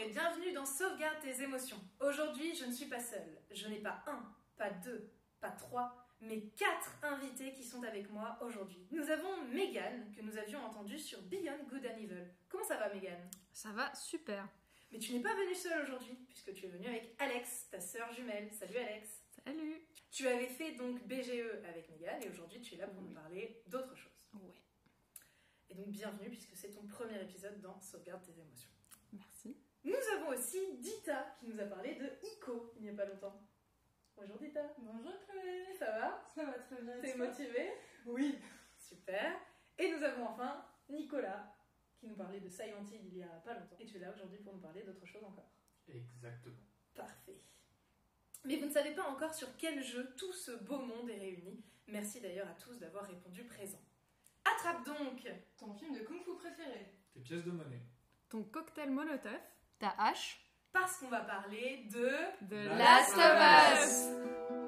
et bienvenue dans Sauvegarde tes émotions. Aujourd'hui, je ne suis pas seule. Je n'ai pas un, pas deux, pas trois, mais quatre invités qui sont avec moi aujourd'hui. Nous avons Megan, que nous avions entendue sur Beyond Good and Evil. Comment ça va, Megan? Ça va super. Mais tu n'es pas venue seule aujourd'hui, puisque tu es venue avec Alex, ta sœur jumelle. Salut Alex Salut Tu avais fait donc BGE avec Megan, et aujourd'hui tu es là pour nous parler d'autre chose. Ouais. Et donc bienvenue, puisque c'est ton premier épisode dans Sauvegarde tes émotions. Nous avons aussi Dita qui nous a parlé de ICO il n'y a pas longtemps. Bonjour Dita. Bonjour Chloé Ça va Ça va très bien. T'es motivée Oui. Super. Et nous avons enfin Nicolas qui nous parlait de Silent Hill il y a pas longtemps. Et tu es là aujourd'hui pour nous parler d'autre chose encore. Exactement. Parfait. Mais vous ne savez pas encore sur quel jeu tout ce beau monde est réuni. Merci d'ailleurs à tous d'avoir répondu présent. Attrape donc Ton film de kung-fu préféré Tes pièces de monnaie. Ton cocktail molotov, ta hache, parce qu'on va parler de... de Last of Us.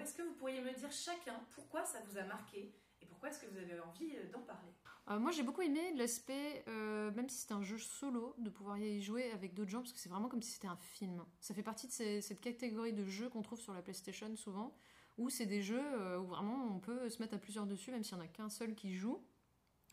Est-ce que vous pourriez me dire chacun pourquoi ça vous a marqué et pourquoi est-ce que vous avez envie euh, d'en parler? Euh, moi j'ai beaucoup aimé l'aspect, euh, même si c'était un jeu solo, de pouvoir y jouer avec d'autres gens parce que c'est vraiment comme si c'était un film. Ça fait partie de cette catégorie de jeux qu'on trouve sur la PlayStation souvent, où c'est des jeux où vraiment on peut se mettre à plusieurs dessus, même s'il n'y en a qu'un seul qui joue,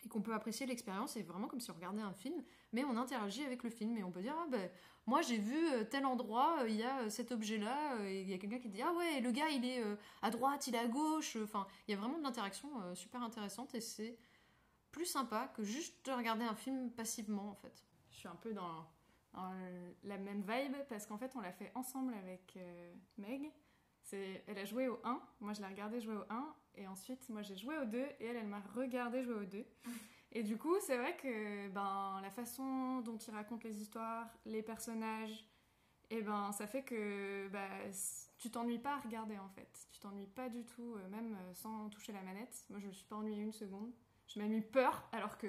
et qu'on peut apprécier l'expérience. C'est vraiment comme si on regardait un film, mais on interagit avec le film et on peut dire ah ben moi j'ai vu euh, tel endroit, euh, il y a euh, cet objet-là, et il y a quelqu'un qui dit ah ouais le gars il est à droite, il est à gauche. Enfin il y a vraiment de l'interaction super intéressante et c'est plus sympa que juste de regarder un film passivement en fait. Je suis un peu dans, dans la même vibe parce qu'en fait on l'a fait ensemble avec Meg. Elle a joué au 1, moi je l'ai regardé jouer au 1 et ensuite moi j'ai joué au 2 et elle elle m'a regardé jouer au 2. Et du coup c'est vrai que ben, la façon dont il raconte les histoires, les personnages, et ben ça fait que bah, tu t'ennuies pas à regarder en fait. Tu t'ennuies pas du tout, euh, même euh, sans toucher la manette. Moi je me suis pas ennuyée une seconde. Je m'ai mis peur alors que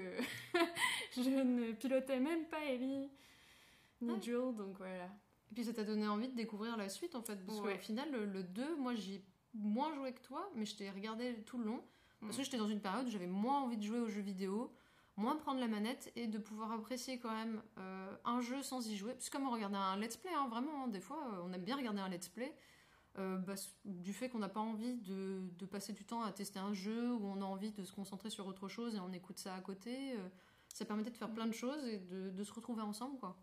je ne pilotais même pas Ellie ni Ouais. Jules, donc voilà. Et puis ça t'a donné envie de découvrir la suite en fait, parce Ouais. qu'au final le, le 2, moi j'y moins joué que toi, mais je t'ai regardé tout le long, parce Mm. que j'étais dans une période où j'avais moins envie de jouer aux jeux vidéo, moins prendre la manette et de pouvoir apprécier quand même euh, un jeu sans y jouer. C'est comme regarder un let's play, hein, vraiment, hein. des fois euh, on aime bien regarder un let's play. euh, bah, du fait qu'on n'a pas envie de, de passer du temps à tester un jeu ou on a envie de se concentrer sur autre chose et on écoute ça à côté, euh, ça permettait de faire plein de choses et de, de se retrouver ensemble quoi.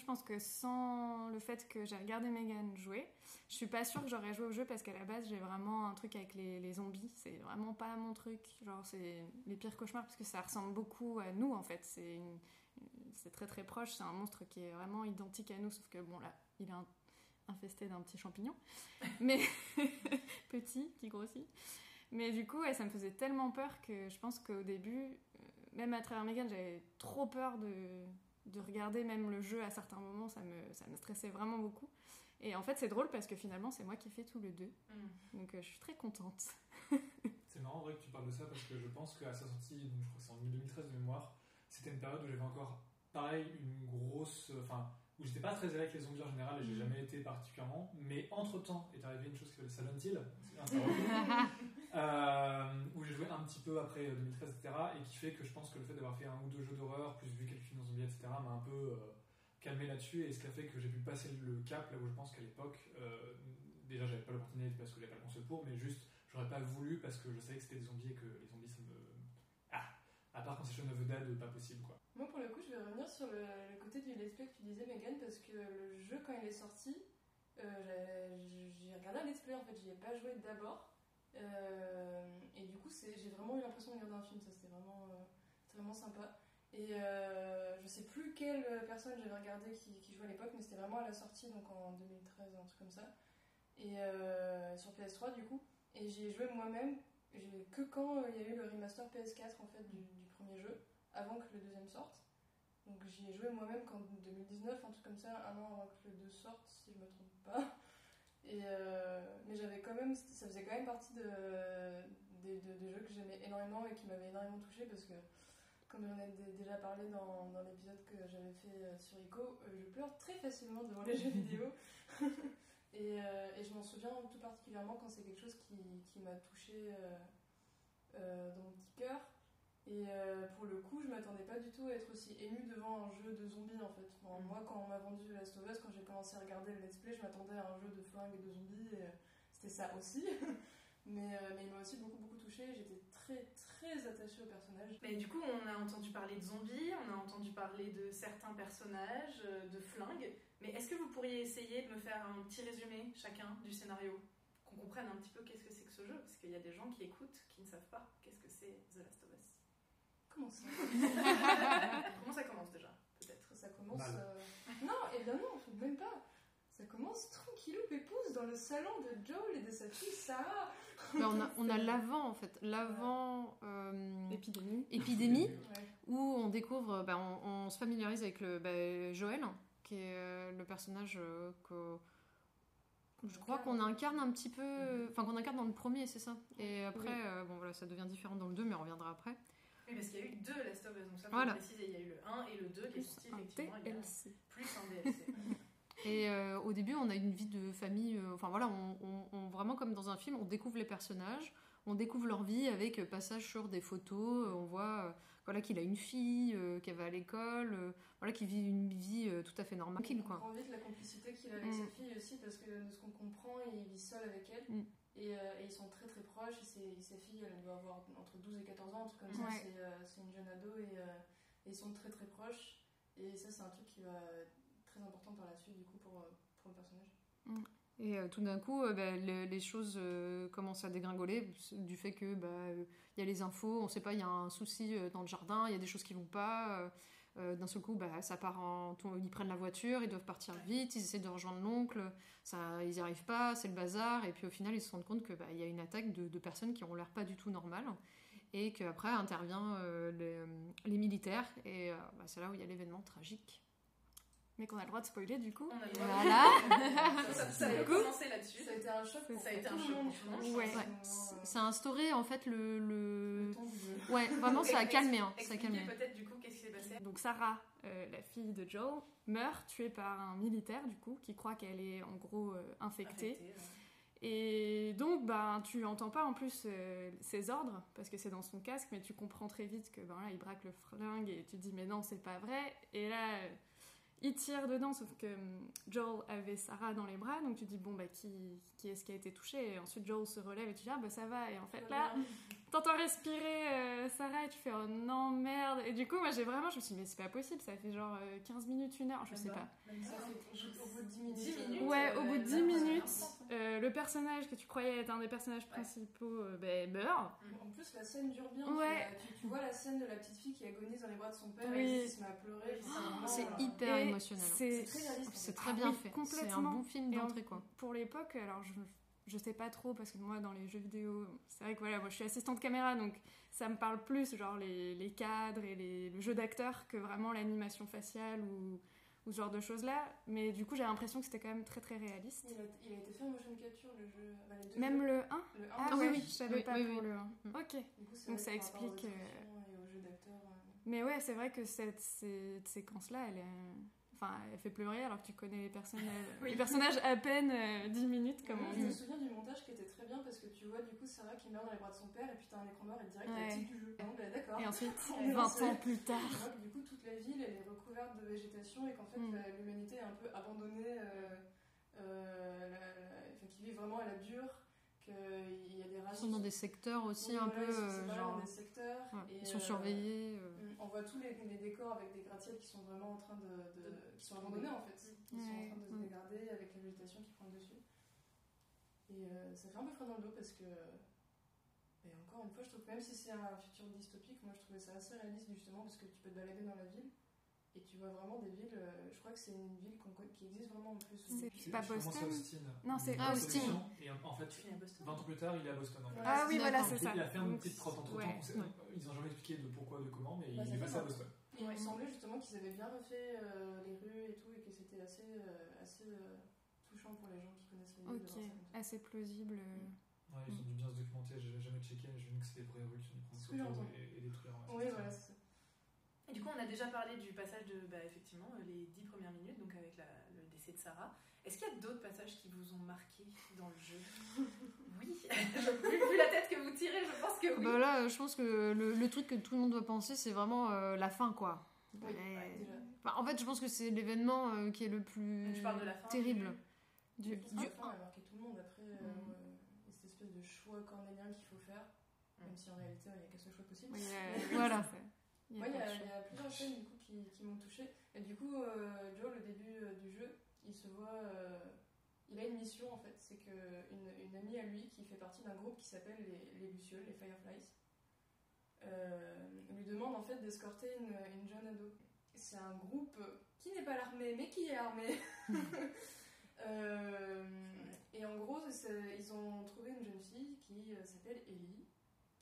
Je pense que sans le fait que j'ai regardé Megan jouer, je suis pas sûre que j'aurais joué au jeu parce qu'à la base j'ai vraiment un truc avec les, les zombies. C'est vraiment pas mon truc. Genre c'est les pires cauchemars parce que ça ressemble beaucoup à nous en fait. C'est une- très très proche. C'est un monstre qui est vraiment identique à nous sauf que bon là il est un- infesté d'un petit champignon, mais petit qui grossit. Mais du coup ouais, ça me faisait tellement peur que je pense qu'au début, euh, même à travers Megan, j'avais trop peur de de regarder même le jeu à certains moments, ça me, ça me stressait vraiment beaucoup. Et en fait, c'est drôle parce que finalement, c'est moi qui ai fait tout le 2. Donc, euh, je suis très contente. C'est marrant, vrai, que tu parles de ça parce que je pense qu'à sa sortie, donc je crois que c'est en 2013 de mémoire, c'était une période où j'avais encore, pareil, une grosse. Enfin, où j'étais pas très à avec les zombies en général et j'ai jamais été particulièrement. Mais entre temps est arrivé une chose qui s'appelle Silent Hill, euh, où j'ai joué un petit peu après euh, 2013, etc. Et qui fait que je pense que le fait d'avoir fait un ou deux jeux d'horreur, plus vu quelques films en zombies, etc., m'a un peu euh, calmé là-dessus. Et ce qui a fait que j'ai pu passer le cap là où je pense qu'à l'époque, euh, déjà j'avais pas l'opportunité parce que j'avais pas le console pour, mais juste, j'aurais pas voulu parce que je savais que c'était des zombies et que les zombies, ça me. À part quand c'est Shaun of the Dead, pas possible quoi. Moi, pour le coup, je vais revenir sur le, côté du let's play que tu disais, Megan, parce que le jeu, quand il est sorti, euh, j'ai regardé un let's play en fait, j'y ai pas joué d'abord. Euh, et du coup, j'ai vraiment eu l'impression de regarder un film, ça c'était vraiment, euh, vraiment sympa. Et euh, je sais plus quelle personne j'avais regardé qui, jouait à l'époque, mais c'était vraiment à la sortie, donc en 2013, un truc comme ça. Et euh, sur PS3 du coup. Et j'y ai joué moi-même, que quand euh, il y a eu le remaster PS4 en fait du premier jeu, avant que le deuxième sorte. Donc j'y ai joué moi-même qu'en 2019, un truc comme ça, un an avant que le 2 sorte, si je me trompe pas. Et euh, mais j'avais quand même, ça faisait quand même partie de, des, de- des jeux que j'aimais énormément et qui m'avaient énormément touché parce que, comme j'en ai dé- déjà parlé dans, dans l'épisode que j'avais fait euh, sur ICO, euh, je pleure très facilement devant les jeux vidéo. et, et je m'en souviens tout particulièrement quand c'est quelque chose qui, qui m'a touché dans mon petit cœur. Et euh, pour le coup, je m'attendais pas du tout à être aussi émue devant un jeu de zombies en fait. Mm. Moi, quand on m'a vendu Last of Us, quand j'ai commencé à regarder le let's play, je m'attendais à un jeu de flingue et de zombies. et, euh, C'était ça aussi. mais, euh, mais il m'a aussi beaucoup beaucoup touché. J'étais très très attachée au personnage. Mais du coup, on a entendu parler de zombies, on a entendu parler de certains personnages, de flingues. Mais est-ce que vous pourriez essayer de me faire un petit résumé chacun du scénario? Qu'on comprenne un petit peu qu'est-ce que c'est que ce jeu Parce qu'il y a des gens qui écoutent qui ne savent pas qu'est-ce que c'est The Last Comment ça commence déjà Peut-être. Ça commence. Euh, Non, et bien non, même pas. Ça commence tranquillou pépouze dans le salon de Joel et de sa fille Sarah. On a, on a l'avant en fait, l'avant euh, Épidémie. épidémie Ouais. où on découvre, bah, on, on se familiarise avec le Joël, qui est euh, le personnage euh, que je crois qu'on incarne un petit peu, enfin qu'on incarne dans le premier, c'est ça. Et après, Oui. euh, bon voilà, ça devient différent dans le 2, mais on reviendra après. Oui, parce qu'il y a eu deux Last of Us, donc ça, Voilà. préciser. Il y a eu le 1 et le 2 qui est Plus sorti effectivement. il y a. Plus un DLC. Et euh, au début, on a une vie de famille, euh, enfin voilà, on, on- on- vraiment comme dans un film, on découvre les personnages, on découvre leur vie avec euh, passage sur des photos, euh, on voit euh, voilà, qu'il a une fille, euh, qu'elle va à l'école, euh, voilà, qu'il vit une vie euh, tout à fait normale, On quoi. comprend vite la complicité qu'il a avec Mm. sa fille aussi, parce que de ce qu'on comprend, il vit seul avec elle. Mm. Et, euh, et ils sont très très proches. Et, ses- et sa fille, elle doit avoir entre 12 et 14 ans, un truc comme ça. Ouais. C'est, euh, c'est une jeune ado et, euh, et ils sont très très proches. Et ça, c'est un truc qui va être très important par la suite, du coup, pour, pour le personnage. Et euh, tout d'un coup, euh, bah, le- les choses euh, commencent à dégringoler du fait que bah, il y a les infos, on sait pas, il y a un souci dans le jardin, il y a des choses qui vont pas. Euh, D'un seul coup, bah, ça part en, ils prennent la voiture, ils doivent partir vite, ils essaient de rejoindre l'oncle, ça, ils n'y arrivent pas, c'est le bazar. Et puis au final, ils se rendent compte que bah, y a une attaque de, personnes qui ont l'air pas du tout normales. Et qu'après intervient euh, les, les militaires, et euh, bah, c'est là où il y a l'événement tragique. Mais qu'on a le droit de spoiler du coup. On a le droit Voilà. de- ça, coup, commencer là-dessus. Ça a été un choc Ça a été un choc Ouais. ça a instauré en fait le, le... Ouais, vraiment, ça a calmé. Hein, ça a calmé. peut-être du coup qu'est-ce qui s'est passé. Donc Sarah, euh, la fille de Joel, meurt tuée par un militaire du coup qui croit qu'elle est en gros euh, infectée. Et donc ben tu entends pas en plus euh, ses ordres parce que c'est dans son casque, mais tu comprends très vite que ben là il braque le flingue et tu te dis mais non c'est pas vrai. Et là euh, il tire dedans sauf que hum, Joel avait Sarah dans les bras donc tu dis bon bah qui, qui est-ce qui a été touché et ensuite Joel se relève et tu dis ah bah ça va et en fait là T'entends respirer euh, Sarah et tu fais oh non merde et du coup moi j'ai vraiment je me suis dit mais c'est pas possible ça fait genre euh, 15 minutes une heure je sais pas. au bout de 10 minutes. 10 minutes. ouais euh, au bout de là, 10 ça minutes euh, le personnage que tu croyais être un des personnages principaux euh, ben, meurt En plus, la scène dure bien. Ouais. Tu, tu- tu vois la scène de la petite fille qui agonise dans les bras de son père Oui. et qui se met à pleurer. C'est euh, hyper Et émotionnel. c'est C'est très réaliste. Très Ah bien fait. C'est un bon film d'entrée, quoi. pour l'époque alors je je sais pas trop parce que moi dans les jeux vidéo c'est vrai que voilà moi je suis assistante caméra donc ça me parle plus genre les, les cadres et les, le jeu d'acteur que vraiment l'animation faciale ou, ou ce genre de choses là mais du coup j'ai l'impression que c'était quand même très très réaliste. Il a, il a été fait en motion capture, le jeu. les même jeux. le 1 Le 1, ah Ah oui, oui, je savais oui, pas oui, pour oui. le 1 Mm. ok du coup, c'est donc ça explique, euh, expressions Et au jeu d'acteur. euh, mais ouais c'est vrai que cette, cette séquence là elle est enfin elle fait pleurer alors que tu connais les personnages Oui. les personnages à peine euh, 10 minutes comme on je me souviens du montage qui était très bien parce que tu vois du coup Sarah qui meurt dans les bras de son père et puis t'as un écran noir et direct Ouais. la type du jeu. Bon, bah, d'accord. et ensuite On est 20 lancé. ans plus tard Tu vois que du coup toute la ville elle est recouverte de végétation et qu'en fait Mm. la- l'humanité est un peu abandonnée, euh, euh, la- la- enfin, qui vit vraiment à la dure, qu'il y a des Ils sont dans des secteurs aussi Oui, un voilà, peu ils sont séparés genre. dans des secteurs. ouais, et, ils sont euh, surveillés. euh. On voit tous les, les décors avec des gratte-ciels qui sont vraiment en train de. de- qui sont abandonnés en fait. Qui sont en train de se Ouais. dégrader avec la végétation qui prend le dessus. Et euh, ça fait un peu froid dans le dos parce que. Et encore une fois, je trouve que même si c'est un futur dystopique, moi je trouvais ça assez réaliste justement parce que tu peux te balader dans la ville et tu vois vraiment des villes. euh, je crois que c'est une ville co- qui existe vraiment en plus. C'est pas Boston Austin. Non, c'est Il Ah, a Austin. Et en en fait, Tu finis à Boston 20 ans plus tard, il est à Boston. En fait. Ah oui, voilà, c'est ça. Il a fait un petit 30 entre ouais. temps. Ils n'ont jamais expliqué de pourquoi, de comment, mais Bah, il est passé à. Boston. Et il Ouais. me semblait justement qu'ils avaient bien refait euh, les rues et tout et que c'était assez, euh, assez euh, touchant pour les gens qui connaissent les villes. Ok, assez plausible. euh. Ouais, ils ont dû bien se documenter, j'ai jamais checké, j'ai vu que c'était des vraies rues, entendu. et, et détruire. ouais, Oui, voilà, c'est ça. Et du coup, on a déjà parlé du passage de, bah, effectivement, euh, les dix premières minutes, donc avec la- le décès de Sarah. Est-ce qu'il y a d'autres passages qui vous ont marqué dans le jeu? Oui, vu, la tête que vous tirez, je pense que oui. Bah là, je pense que le, le truc que tout le monde doit penser, c'est vraiment euh, la fin, quoi. Oui, Ouais. ouais, déjà. Enfin, en fait, je pense que c'est l'événement euh, qui est le plus Donc, je parle de la fin. terrible. Du, la fin, a marqué tout le monde. Après, euh, Mm. euh, cette espèce de choix cornélien qu'il faut faire, Mm. même si en réalité, il n'y a qu'un seul choix possible. oui, euh, Voilà. Il y a il y, a- y a plusieurs scènes du coup, qui, qui m'ont touchée. Et du coup, euh, Joe, le début euh, du jeu, il se voit. euh, il a une mission en fait. C'est qu'une une amie à lui qui fait partie d'un groupe qui s'appelle les, les Lucioles, les Fireflies, euh, lui demande en fait d'escorter une, une jeune ado. C'est un groupe qui n'est pas l'armée, mais qui est armé. Euh, et en gros, c'est- ils ont trouvé une jeune fille qui euh, s'appelle Ellie,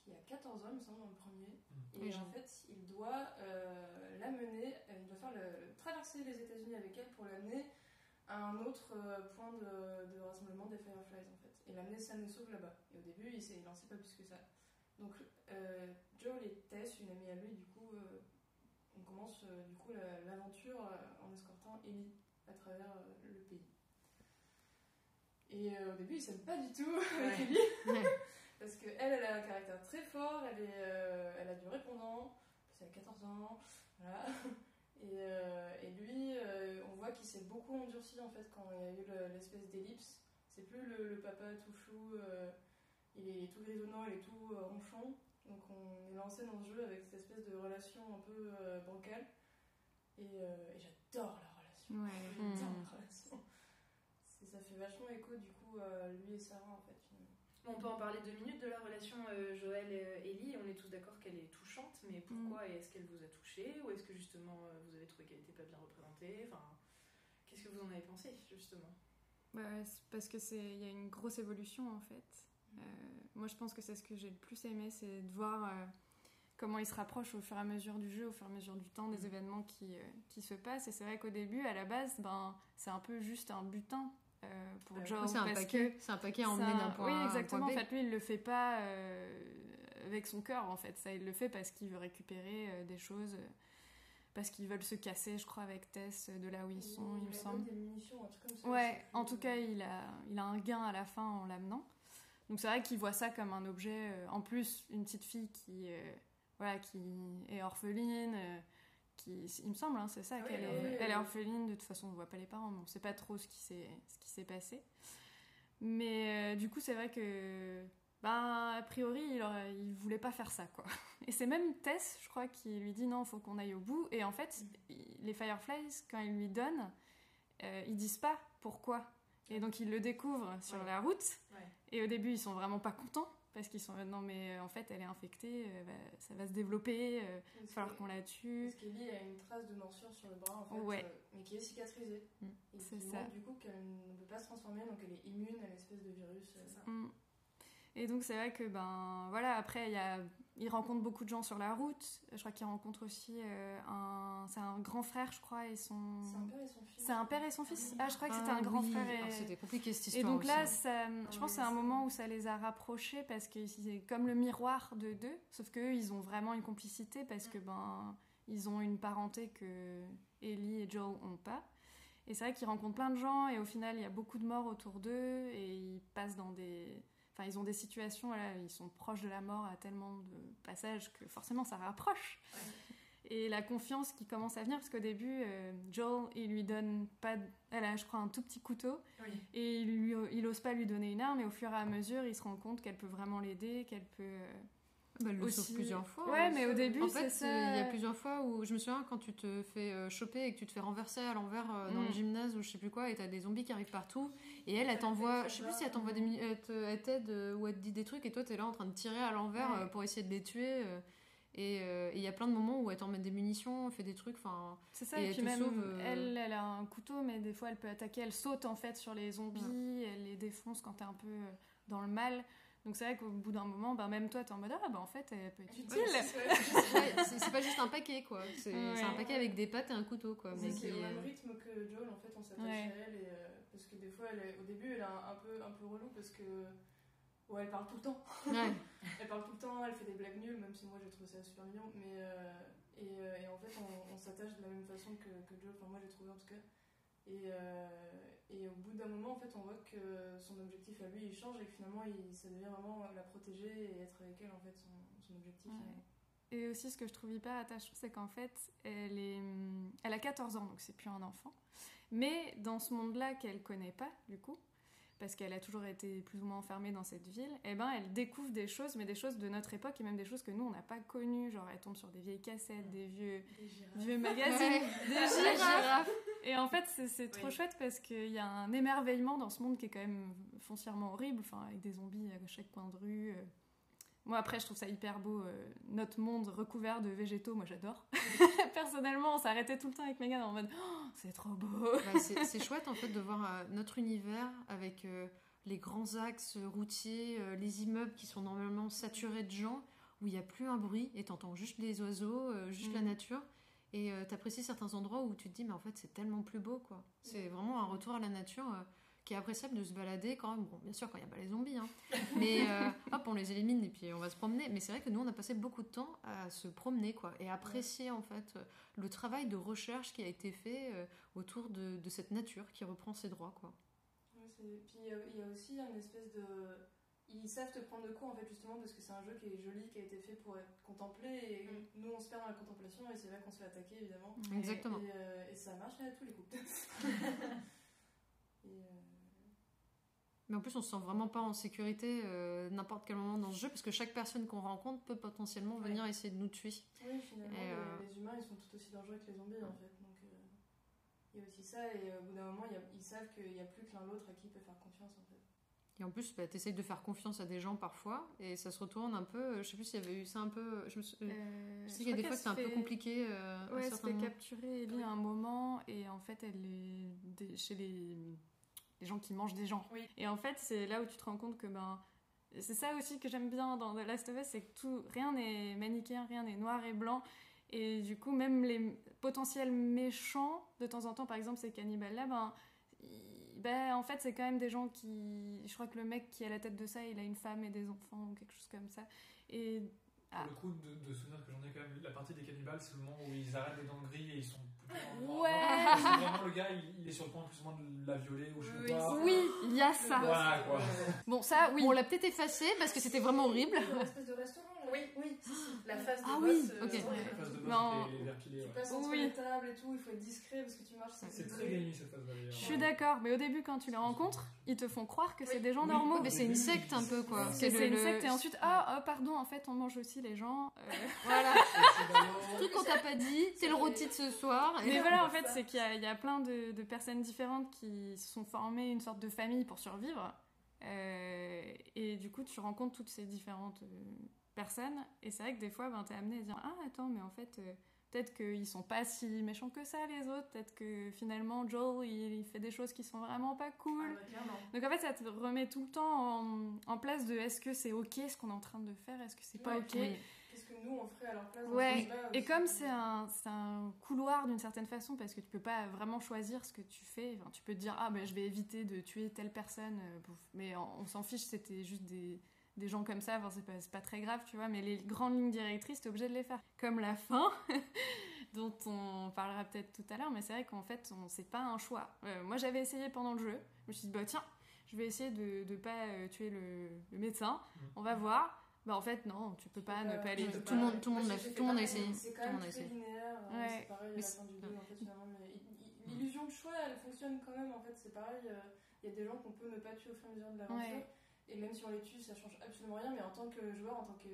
qui a 14 ans, il me semble, dans le premier. Et en fait, il doit euh, l'amener, il doit faire le, traverser les États-Unis avec elle pour l'amener à un autre euh, point de, de rassemblement des Fireflies en fait, et l'amener saine et sauve là-bas. Et au début, il, il en sait pas plus que ça. Donc euh, Joel et Tess, une amie à lui, du coup, euh, on commence euh, du coup la- l'aventure en escortant Ellie à travers le pays. Et au début, ils s'aiment pas du tout avec Ouais. Ellie. Parce qu'elle, elle a un caractère très fort, elle, est, euh, elle a du répondant, elle a 14 ans, voilà. Et, euh, et lui, euh, on voit qu'il s'est beaucoup endurci en fait quand il y a eu le- l'espèce d'ellipse. C'est plus le, le papa tout chou, il est tout grisonnant, il est tout ronchon. Donc on est lancé dans ce jeu avec cette espèce de relation un peu bancale. Et, et j'adore la relation. Ouais. J'adore Mm. la relation. C'est- Ça fait vachement écho du coup à lui et Sarah en fait on peut en parler deux minutes de la relation euh, Joël-Ellie. On est tous d'accord qu'elle est touchante, mais pourquoi et est-ce qu'elle vous a touché Ou est-ce que justement euh, vous avez trouvé qu'elle n'était pas bien représentée? Enfin, qu'est-ce que vous en avez pensé justement? C'est parce que c'est il y a une grosse évolution en fait. Euh, moi, je pense que c'est ce que j'ai le plus aimé, c'est de voir euh, comment il se rapproche au fur et à mesure du jeu, au fur et à mesure du temps, des Mhm. événements qui, euh, qui se passent. Et c'est vrai qu'au début, à la base, ben c'est un peu juste un butin euh, pour Ouais, c'est un paquet, que c'est un paquet à c'est emmener un- d'un point Oui, A à un exactement. point En fait, lui, il le fait pas euh, avec son cœur, en fait. Ça, il le fait parce qu'il veut récupérer euh, des choses, euh, parce qu'ils veulent se casser, je crois, avec Tess, euh, de là où ils sont, il me lui semble. des munitions, un truc comme ça. Ouais, en tout cas, il a, il a un gain à la fin en l'amenant. Donc c'est vrai qu'il voit ça comme un objet. euh, en plus, une petite fille qui, euh, voilà, qui est orpheline, euh, qui, il me semble, hein, c'est ça, Ah oui, qu'elle est, oui, elle est oui. orpheline. De toute façon, on voit pas les parents, mais on sait pas trop ce qui s'est, ce qui s'est passé. Mais euh, du coup, c'est vrai que, ben, a priori, il, aurait, il voulait pas faire ça, quoi. Et c'est même Tess, je crois, qui lui dit non, faut qu'on aille au bout. Et en fait, il- les Fireflies, quand ils lui donnent, euh, ils disent pas pourquoi. Et donc ils le découvrent sur Ouais. la route. Ouais. Et au début, ils sont vraiment pas contents parce qu'ils sont non mais euh, en fait elle est infectée, euh, bah, ça va se développer, euh, il va falloir qu'on la tue. Parce qu'Ellie a une trace de morsure sur le bras, en fait, Ouais. mais qui est cicatrisée. Mm, Et qui ça. montre du coup qu'elle ne peut pas se transformer, donc elle est immune à l'espèce de virus. C'est ça. Mm. Et donc c'est vrai que ben voilà après il y a il rencontre beaucoup de gens sur la route. Je crois qu'il rencontre aussi euh, un c'est un grand frère je crois et son C'est un père et son fils. c'est un père et son fils. Ah je crois que c'était Ah un grand oui, frère alors et C'était compliqué cette Et histoire. donc aussi, là, hein. ça, je oui, pense que c'est un moment où ça les a rapprochés parce que c'est comme le miroir de deux, sauf qu'eux, ils ont vraiment une complicité parce que ben ils ont une parenté que Ellie et Joel ont pas. Et c'est vrai qu'ils rencontrent plein de gens et au final, il y a beaucoup de morts autour d'eux et ils passent dans des... Enfin, ils ont des situations, voilà, ils sont proches de la mort à tellement de passages que forcément ça rapproche. et la confiance qui commence à venir parce qu'au début euh, Joel il lui donne pas de- elle a je crois un tout petit couteau Oui. et il, lui, il ose pas lui donner une arme et au fur et à mesure il se rend compte qu'elle peut vraiment l'aider qu'elle peut euh, Bah, elle le sauve plusieurs fois. ouais hein. mais au début En fait, ça il y a plusieurs fois où je me souviens quand tu te fais euh, choper et que tu te fais renverser à l'envers euh, dans Mm. le gymnase ou je sais plus quoi et t'as des zombies qui arrivent partout et elle, elle t'envoie, je sais plus si elle t'envoie des, mini- elle t'aide euh, ou elle te dit des trucs et toi t'es là en train de tirer à l'envers Ouais. pour essayer de les tuer et euh, il y a plein de moments où elle t'emmène des munitions, fait des trucs, enfin C'est ça, Et et, puis même sauve, euh, elle, elle a un couteau, mais des fois elle peut attaquer, elle saute en fait sur les zombies, elle les défonce quand t'es un peu dans le mal. Donc c'est vrai qu'au bout d'un moment, bah, même toi t'es en mode ah bah en fait elle peut être utile. C'est- pas juste un paquet quoi, c'est Ouais. un paquet avec des pattes et un couteau quoi. C'est qui, au même euh, rythme que Joel, en fait, on s'attache Ouais. à elle. Et, euh, parce que des fois, elle est- au début, elle est un, un peu, un peu relou parce que. Ouais, elle parle tout le temps. ouais. Elle parle tout le temps, elle fait des blagues nulles, même si moi j'ai trouvé ça super mignon. Mais, euh, et, euh, et en fait, on, on s'attache de la même façon que, que Joel, enfin, moi j'ai trouvé en tout cas. Et, euh, et au bout d'un moment, en fait, on voit que son objectif à lui il change et que finalement, il, ça devient vraiment la protéger et être avec elle, en fait, son, son objectif. Ouais. Et aussi, ce que je trouve hyper attachant, c'est qu'en fait, elle, est, elle a 14 ans, donc c'est plus un enfant. Mais dans ce monde-là qu'elle connaît pas, du coup, parce qu'elle a toujours été plus ou moins enfermée dans cette ville, eh ben, elle découvre des choses, mais des choses de notre époque et même des choses que nous, on n'a pas connues. Genre, elle tombe sur des vieilles cassettes, des vieux, Des vieux magazines, des girafes. girafe. Et en fait, c'est c'est trop Oui. chouette parce qu'il y a un émerveillement dans ce monde qui est quand même foncièrement horrible, enfin, avec des zombies à chaque coin de rue. euh. Moi, après, je trouve ça hyper beau. euh, notre monde recouvert de végétaux, moi, j'adore. Personnellement, on s'arrêtait tout le temps avec Megan en mode Oh, c'est trop beau. Bah, c'est chouette en fait de voir euh, notre univers avec euh, les grands axes routiers, les immeubles qui sont normalement saturés de gens, où il n'y a plus un bruit et t'entends juste les oiseaux, juste Mm. la nature. Et t'apprécies certains endroits où tu te dis, mais en fait c'est tellement plus beau quoi. C'est vraiment un retour à la nature qui est appréciable de se balader quand même. Bon, bien sûr, quand il n'y a pas les zombies, hein. mais euh, hop, on les élimine et puis on va se promener. Mais c'est vrai que nous on a passé beaucoup de temps à se promener quoi et apprécier en fait euh, le travail de recherche qui a été fait euh, autour de, de cette nature qui reprend ses droits quoi. Ouais, Puis il y, a- il y a aussi un espèce de. Ils savent te prendre de court en fait justement parce que c'est un jeu qui est joli, qui a été fait pour être contemplé et Mm. nous on se perd dans la contemplation et c'est là qu'on se fait attaquer évidemment. Exactement. Et, euh, et ça marche à tous les coups. et, euh, Mais en plus, on se sent vraiment pas en sécurité euh, n'importe quel moment dans ce jeu parce que chaque personne qu'on rencontre peut potentiellement Ouais. venir essayer de nous tuer. Oui, finalement, Et, euh, les humains ils sont tout aussi dangereux que les zombies en fait. Donc euh, il y a aussi ça et au bout d'un moment il y a- ils savent qu'il n'y a plus que l'un l'autre à qui il peut faire confiance en fait. Et en plus, bah, tu essayes de faire confiance à des gens parfois et ça se retourne un peu. Je sais plus s'il y avait eu ça un peu. Je, me euh, Euh, je sais qu'il y a des fois qu'elle c'était un peu compliqué. euh, Ouais, elle se fait capturer Ellie à un moment et en fait elle est chez les... les gens qui mangent des gens. Oui. Et en fait c'est là où tu te rends compte que ben c'est ça aussi que j'aime bien dans The Last of Us, c'est que tout rien n'est manichéen, rien n'est noir et blanc. Et du coup même les potentiels méchants de temps en temps, par exemple ces cannibales là, ben ben, en fait, c'est quand même des gens qui. Je crois que le mec qui est à la tête de ça, il a une femme et des enfants ou quelque chose comme ça. Et. Pour Ah. le coup, de, de souvenir que j'en ai quand même, la partie des cannibales, c'est le moment où ils arrêtent les dents gris et ils sont plutôt. Ouais. Parce que vraiment, le gars, il, il est sur le point plus ou moins de la violer ou je sais Oui, pas. Oui, il y a ça. Voilà, quoi. Bon, ça, oui. On l'a peut-être effacé parce que c'était vraiment horrible. Dans l'espèce de restaurant Oui. oui, si, si. La phase de Ah boss, oui, euh, ok. ouais. La phase de boss, Non. les, les Tu passes entre Oui. les tables et tout, il faut être discret parce que tu marches. C'est très gagné cette phase-là d'ailleurs. Je suis d'accord, mais au début, quand tu les rencontres, ils te font croire que c'est des gens Oui. normaux. Mais c'est une secte un peu quoi. C'est une le- secte et ensuite, ah, oh, pardon, en fait, on mange aussi les gens. Euh, Voilà. Truc qu'on t'a pas dit, c'est le rôti de ce soir. Mais voilà, en fait, c'est qu'il y, a- il y a plein de, de personnes différentes qui se sont formées une sorte de famille pour survivre. Euh, et du coup, tu rencontres toutes ces différentes euh, Et c'est vrai que des fois, ben, t'es amené à dire Ah, attends, mais en fait, euh, peut-être qu'ils sont pas si méchants que ça, les autres. Peut-être que finalement, Joel, il, il fait des choses qui sont vraiment pas cool. Ah, bah. Donc en fait, ça te remet tout le temps en, en place de est-ce que c'est ok ce qu'on est en train de faire, est-ce que c'est pas Ouais. ok? Oui. Qu'est-ce que nous on ferait à leur place Ouais, Et comme c'est un, c'est un couloir d'une certaine façon, parce que tu peux pas vraiment choisir ce que tu fais, enfin, tu peux te dire ah ben je vais éviter de tuer telle personne, euh, mais on, on s'en fiche, c'était juste des, des gens comme ça, enfin, c'est pas, très grave, tu vois, mais les grandes lignes directrices, t'es obligé de les faire. Comme la fin, dont on parlera peut-être tout à l'heure, mais c'est vrai qu'en fait, on c'est pas un choix. Euh, moi j'avais essayé pendant le jeu, je me suis dit bah tiens, je vais essayer de ne pas euh, tuer le, le médecin, Mm. on va voir. Bah en fait non, tu peux pas ne pas- aller. Tout le monde, tout le monde, tout le monde a essayé. C'est Tout quand le même monde a très essayé. linéaire, hein, Ouais. c'est pareil Mais la fin du 2 en fait finalement, l'illusion de choix elle fonctionne quand même en fait, c'est pareil, euh, il y a des gens qu'on peut ne pas tuer au fur et à mesure de l'aventure, Ouais. Et même si on les tue ça change absolument rien, mais en tant que joueur, en tant que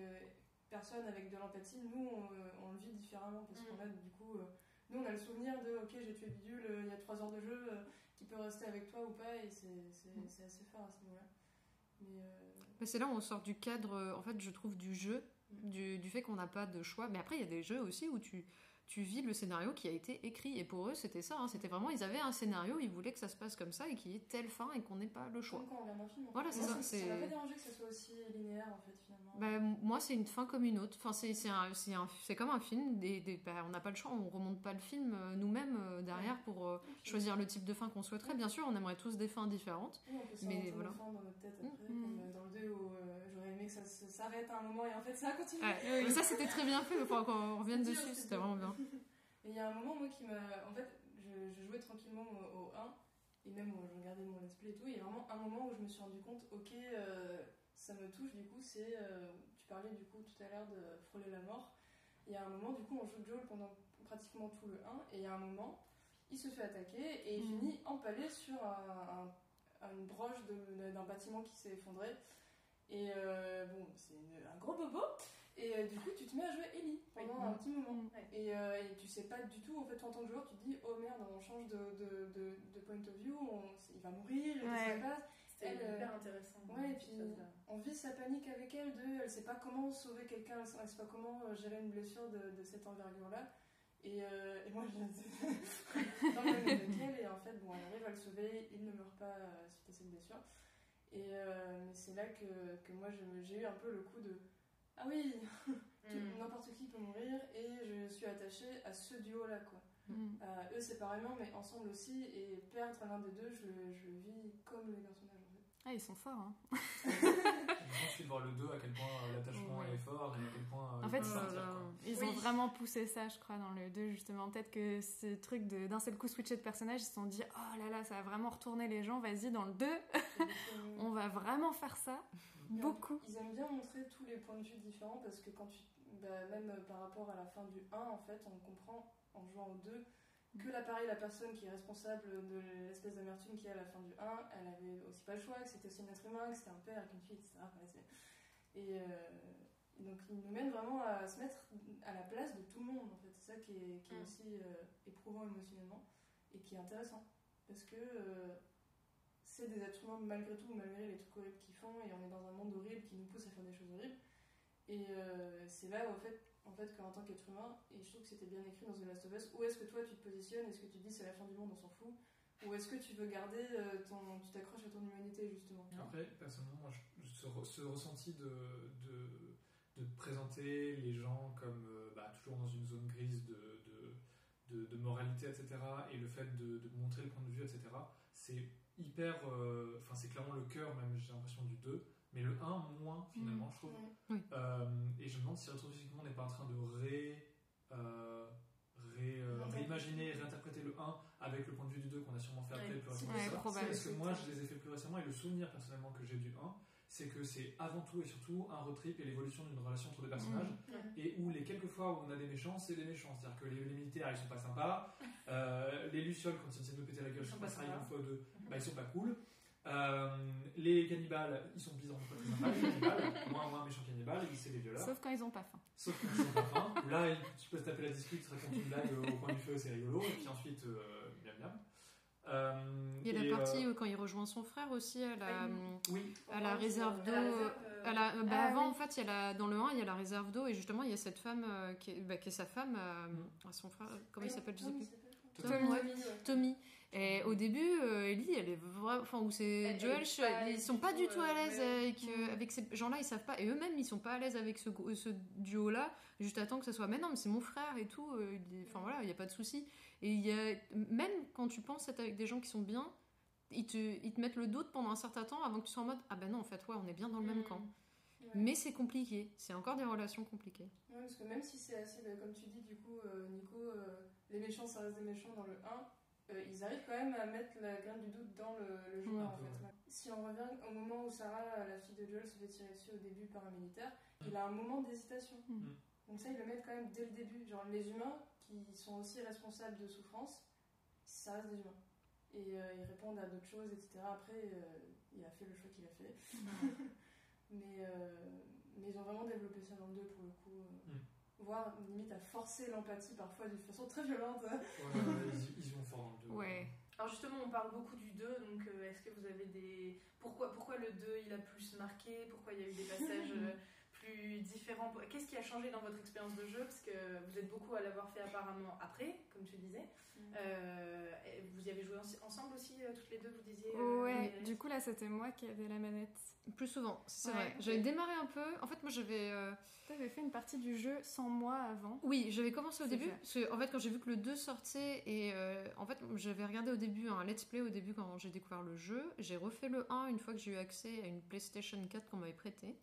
personne avec de l'empathie, nous on, euh, on le vit différemment parce Mm. qu'on a du coup, euh, nous on a le souvenir de ok j'ai tué Bidule euh, il y a 3 heures de jeu, euh, qui peut rester avec toi ou pas, et c'est c'est- Mm. c'est assez fort à ce niveau-là. Mais euh, Mais c'est là où on sort du cadre, en fait, je trouve, du jeu, Mm. du, du fait qu'on n'a pas de choix. Mais après, il y a des jeux aussi où tu, tu vis le scénario qui a été écrit. Et pour eux, c'était ça. hein. C'était vraiment, ils avaient un scénario, ils voulaient que ça se passe comme ça et qu'il y ait telle fin et qu'on n'ait pas le choix. Quand on regarde un film. en Voilà, fait. c'est Moi, ça, Ça c'est- m'a pas dérangé que ce soit aussi linéaire en fait finalement. Bah, moi, c'est une fin comme une autre. Enfin, c'est c'est c'est c'est comme un film. Des, des- bah, on n'a pas le choix, on remonte pas le film euh, nous-mêmes euh, derrière pour euh, puis, choisir le type de fin qu'on souhaiterait. Bien sûr, on aimerait tous des fins différentes. oui, on peut mais voilà. fins dans notre tête après, mm. comme euh, dans le 2 où euh, que ça s'arrête à un moment et en fait ça a continué. Ouais. Mais ça, c'était très bien fait. Il faut qu'on revienne dessus. C'était vraiment bien. Et il y a un moment, moi, qui m'a. En fait, je, je jouais tranquillement au, au 1, et même euh, je regardais mon let's play et tout, et il y a vraiment un moment où je me suis rendu compte, ok, euh, ça me touche, du coup, c'est. euh, tu parlais du coup tout à l'heure de frôler la mort. Il y a un moment, du coup, on joue Joel pendant pratiquement tout le 1, et il y a un moment, il se fait attaquer, et il Mhm. finit empalé sur un, un- une broche d'un bâtiment qui s'est effondré. Et euh, bon, c'est un gros bobo. Et euh, du coup, tu te mets à jouer Ellie pendant Oui. un petit moment. Et, euh, et tu sais pas du tout, en fait, toi, en tant que joueur, tu te dis, oh merde, on change de, de, de, de point of view, on- il va mourir, Ouais. qui se passe C'était Elle, hyper intéressant. ouais, et puis-. On vit sa panique avec elle, de, elle sait pas comment sauver quelqu'un, elle sait pas comment euh, gérer une blessure de, de cette envergure-là. Et, euh, et moi, je dans le même avec elle, et en fait, bon, elle arrive à le sauver, il ne meurt pas euh, suite à cette blessure. Et euh, c'est là que, que moi, j'ai eu un peu le coup de, ah oui, tout- Mm. n'importe qui peut mourir, et je suis attachée à ce duo-là, quoi. Mm. À eux séparément, mais ensemble aussi, et perdre l'un des deux, je, le- je le vis comme le personnage, en fait. Ah, ils sont forts. Hein. Ensuite, voir le 2, à quel point euh, l'attachement Ouais. est fort et à quel point. euh, En fait, ils- partir, là, quoi. Ils Oui. ont vraiment poussé ça, je crois, dans le 2, justement. Peut-être que ce truc de- d'un seul coup switcher de personnage, ils se sont dit Oh là là, ça va vraiment retourner les gens, vas-y, dans le 2, on va vraiment faire ça. Et en- Beaucoup. Ils aiment bien montrer tous les points de vue différents parce que quand tu. bah, même euh, par rapport à la fin du 1, en fait, on comprend en jouant au 2 que là, pareil, la personne qui est responsable de l'espèce d'amertume qu'il y a à la fin du 1, elle avait aussi pas le choix, que c'était aussi un être humain, que c'était un père avec une fille, etc. C'est- et euh, donc, ils nous mènent vraiment à se mettre à la place de tout le monde, en fait. C'est ça qui est, qui est Mm. aussi euh, éprouvant émotionnellement et qui est intéressant. Parce que. euh, c'est des êtres humains malgré tout, malgré les trucs horribles qu'ils font, et on est dans un monde horrible qui nous pousse à faire des choses horribles. Et euh, c'est là, en fait, en fait qu'en tant qu'être humain, et je trouve que c'était bien écrit dans The Last of Us, où est-ce que toi tu te positionnes? Est-ce que tu te dis c'est la fin du monde, on s'en fout? Ou est-ce que tu veux garder euh, ton. tu t'accroches à ton humanité, justement? Après, personnellement, je- ce, re- ce ressenti de, de, de présenter les gens comme euh, bah, toujours dans une zone grise de, de, de- moralité, etc., et le fait de, de montrer le point de vue, etc., c'est hyper. euh, Enfin, c'est clairement le cœur, même, j'ai l'impression, du 2, mais le 1 moins, finalement, je trouve. Ouais. Euh, et je me demande si rétrospectivement on n'est pas en train de ré, euh, ré, euh, réimaginer, réinterpréter le 1 avec le point de vue du 2 qu'on a sûrement fait après Ouais, plus récemment. ouais, probable. Parce que moi je les ai fait plus récemment et le souvenir personnellement que j'ai du 1, c'est que c'est avant tout et surtout un road trip et l'évolution d'une relation entre deux personnages. Mm. Et où les quelques fois où on a des méchants, c'est des méchants. C'est-à-dire que les, les militaires ils sont pas sympas, euh, les lucioles quand ils essaient de nous péter la gueule, Ils sont pas sympas. une fois ou deux, bah, ils sont pas cool. Euh, les cannibales, ils sont bizarrement pas très sympas, les cannibales, moins, moins méchants cannibales, ils c'est des violeurs. Sauf quand ils ont pas faim. Sauf quand ils sont pas fins. Là, tu peux se taper la dispute, tu racontes une blague au coin du feu, c'est rigolo. Et puis ensuite, euh, miam miam. Euh, Il y a la partie euh, où quand il rejoint son frère aussi à la, oui, à la réserve À d'eau. la réserve, euh, à la- bah, Ah, avant, oui. en fait, il y a la, dans le 1, il y a la réserve d'eau et justement, il y a cette femme euh, qui, est, bah, qui est sa femme, euh, à son frère, comment il s'appelle, je sais plus. Tommy. Tommy. Et au début, euh, Ellie, elle est vraiment. Enfin, où c'est Joel, à ils sont pas du tout à euh, l'aise avec, euh, Mm. avec ces gens-là, ils savent pas. Et eux-mêmes, ils sont pas à l'aise avec ce, duo-là, juste attends que ça soit. Mais non, mais c'est mon frère et tout. Enfin voilà, il n'y a pas de souci. Et il y a. Même quand tu penses être avec des gens qui sont bien, ils te, ils te mettent le doute pendant un certain temps avant que tu sois en mode Ah ben non, en fait, ouais, on est bien dans le même Mm. camp. Ouais. Mais c'est compliqué. C'est encore des relations compliquées. Ouais, parce que même si c'est assez, bah, comme tu dis, du coup, euh, Nico, les méchants, ça reste des méchants dans le 1, euh, ils arrivent quand même à mettre la graine du doute dans le, le jeu. Ouais. en fait. Si on revient au moment où Sarah, la fille de Joel, se fait tirer dessus au début par un militaire, il a un moment d'hésitation. Mm. Donc ça, ils le mettent quand même dès le début. Genre les humains qui sont aussi responsables de souffrance, ça reste des humains. Et euh, ils répondent à d'autres choses, etc. Après, euh, il a fait le choix qu'il a fait. mais, euh, mais ils ont vraiment développé ça dans le 2 pour le coup. euh, Mm. Voire limite à forcer l'empathie parfois d'une façon très violente. Ouais, ils, vont fort dans le deux. Ouais. Alors justement, on parle beaucoup du 2, donc euh, est-ce que vous avez des... Pourquoi, pourquoi le 2 il a plus marqué? Pourquoi il y a eu des passages euh, plus différents Qu'est-ce qui a changé dans votre expérience de jeu? Parce que vous êtes beaucoup à l'avoir fait apparemment après, comme tu disais. Mm. Euh, vous y avez joué ensemble aussi, euh, toutes les deux, vous disiez euh, Ouais, du coup là c'était moi qui avais la manette. Plus souvent, c'est Ouais, vrai. J'avais démarré un peu. En fait, moi, j'avais. euh, T'avais fait une partie du jeu sans moi avant. Oui, j'avais commencé au début. ça. Parce que, en fait, quand j'ai vu que le 2 sortait, et euh, en fait, j'avais regardé au début un let's play au début quand j'ai découvert le jeu. J'ai refait le 1 une fois que j'ai eu accès à une PlayStation 4 qu'on m'avait prêtée.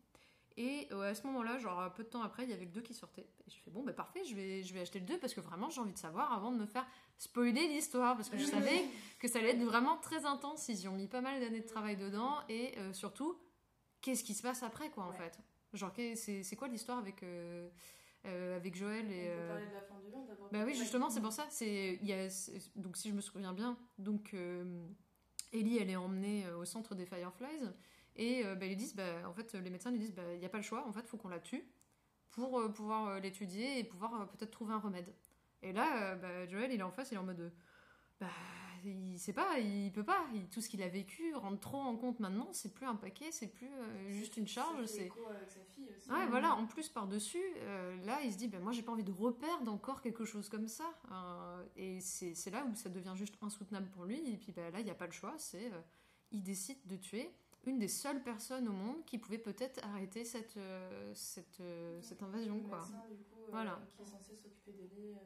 Et euh, à ce moment-là, genre peu de temps après, il y avait le 2 qui sortait. Et je fais bon, bah parfait, je vais, je vais acheter le 2 parce que vraiment j'ai envie de savoir avant de me faire spoiler l'histoire. Parce que je savais que ça allait être vraiment très intense. Ils y ont mis pas mal d'années de travail dedans. Et euh, surtout, qu'est-ce qui se passe après, quoi, en Ouais. fait? Genre, c'est c'est quoi l'histoire avec, euh, euh, avec Joël On et. peut parler de la fin du 1 d'abord. bah oui, Ouais. justement, c'est pour ça. C'est, donc, si je me souviens bien, donc Ellie, elle est emmenée au centre des Fireflies et euh, bah, ils disent, bah, en fait, les médecins lui disent, bah, il n'y a pas le choix, en fait, faut qu'on la tue pour euh, pouvoir euh, l'étudier et pouvoir peut-être trouver un remède. Et là, bah, Joel, il est en face, il est en mode, euh, bah, il sait pas, il peut pas. Il- tout ce qu'il a vécu rentre trop en compte maintenant. C'est plus un paquet, c'est plus euh, juste une charge, c'est. avec sa fille aussi. Ouais, voilà, en plus par-dessus, euh, là, il se dit, ben, moi, j'ai pas envie de reperdre encore quelque chose comme ça. Euh, et c'est là où ça devient juste insoutenable pour lui. Et puis ben, là, il n'y a pas le choix, c'est. il décide de tuer une des seules personnes au monde qui pouvait peut-être arrêter cette, euh, cette, euh, cette invasion, quoi. médecin, du coup, euh, Voilà. qui est censé s'occuper euh,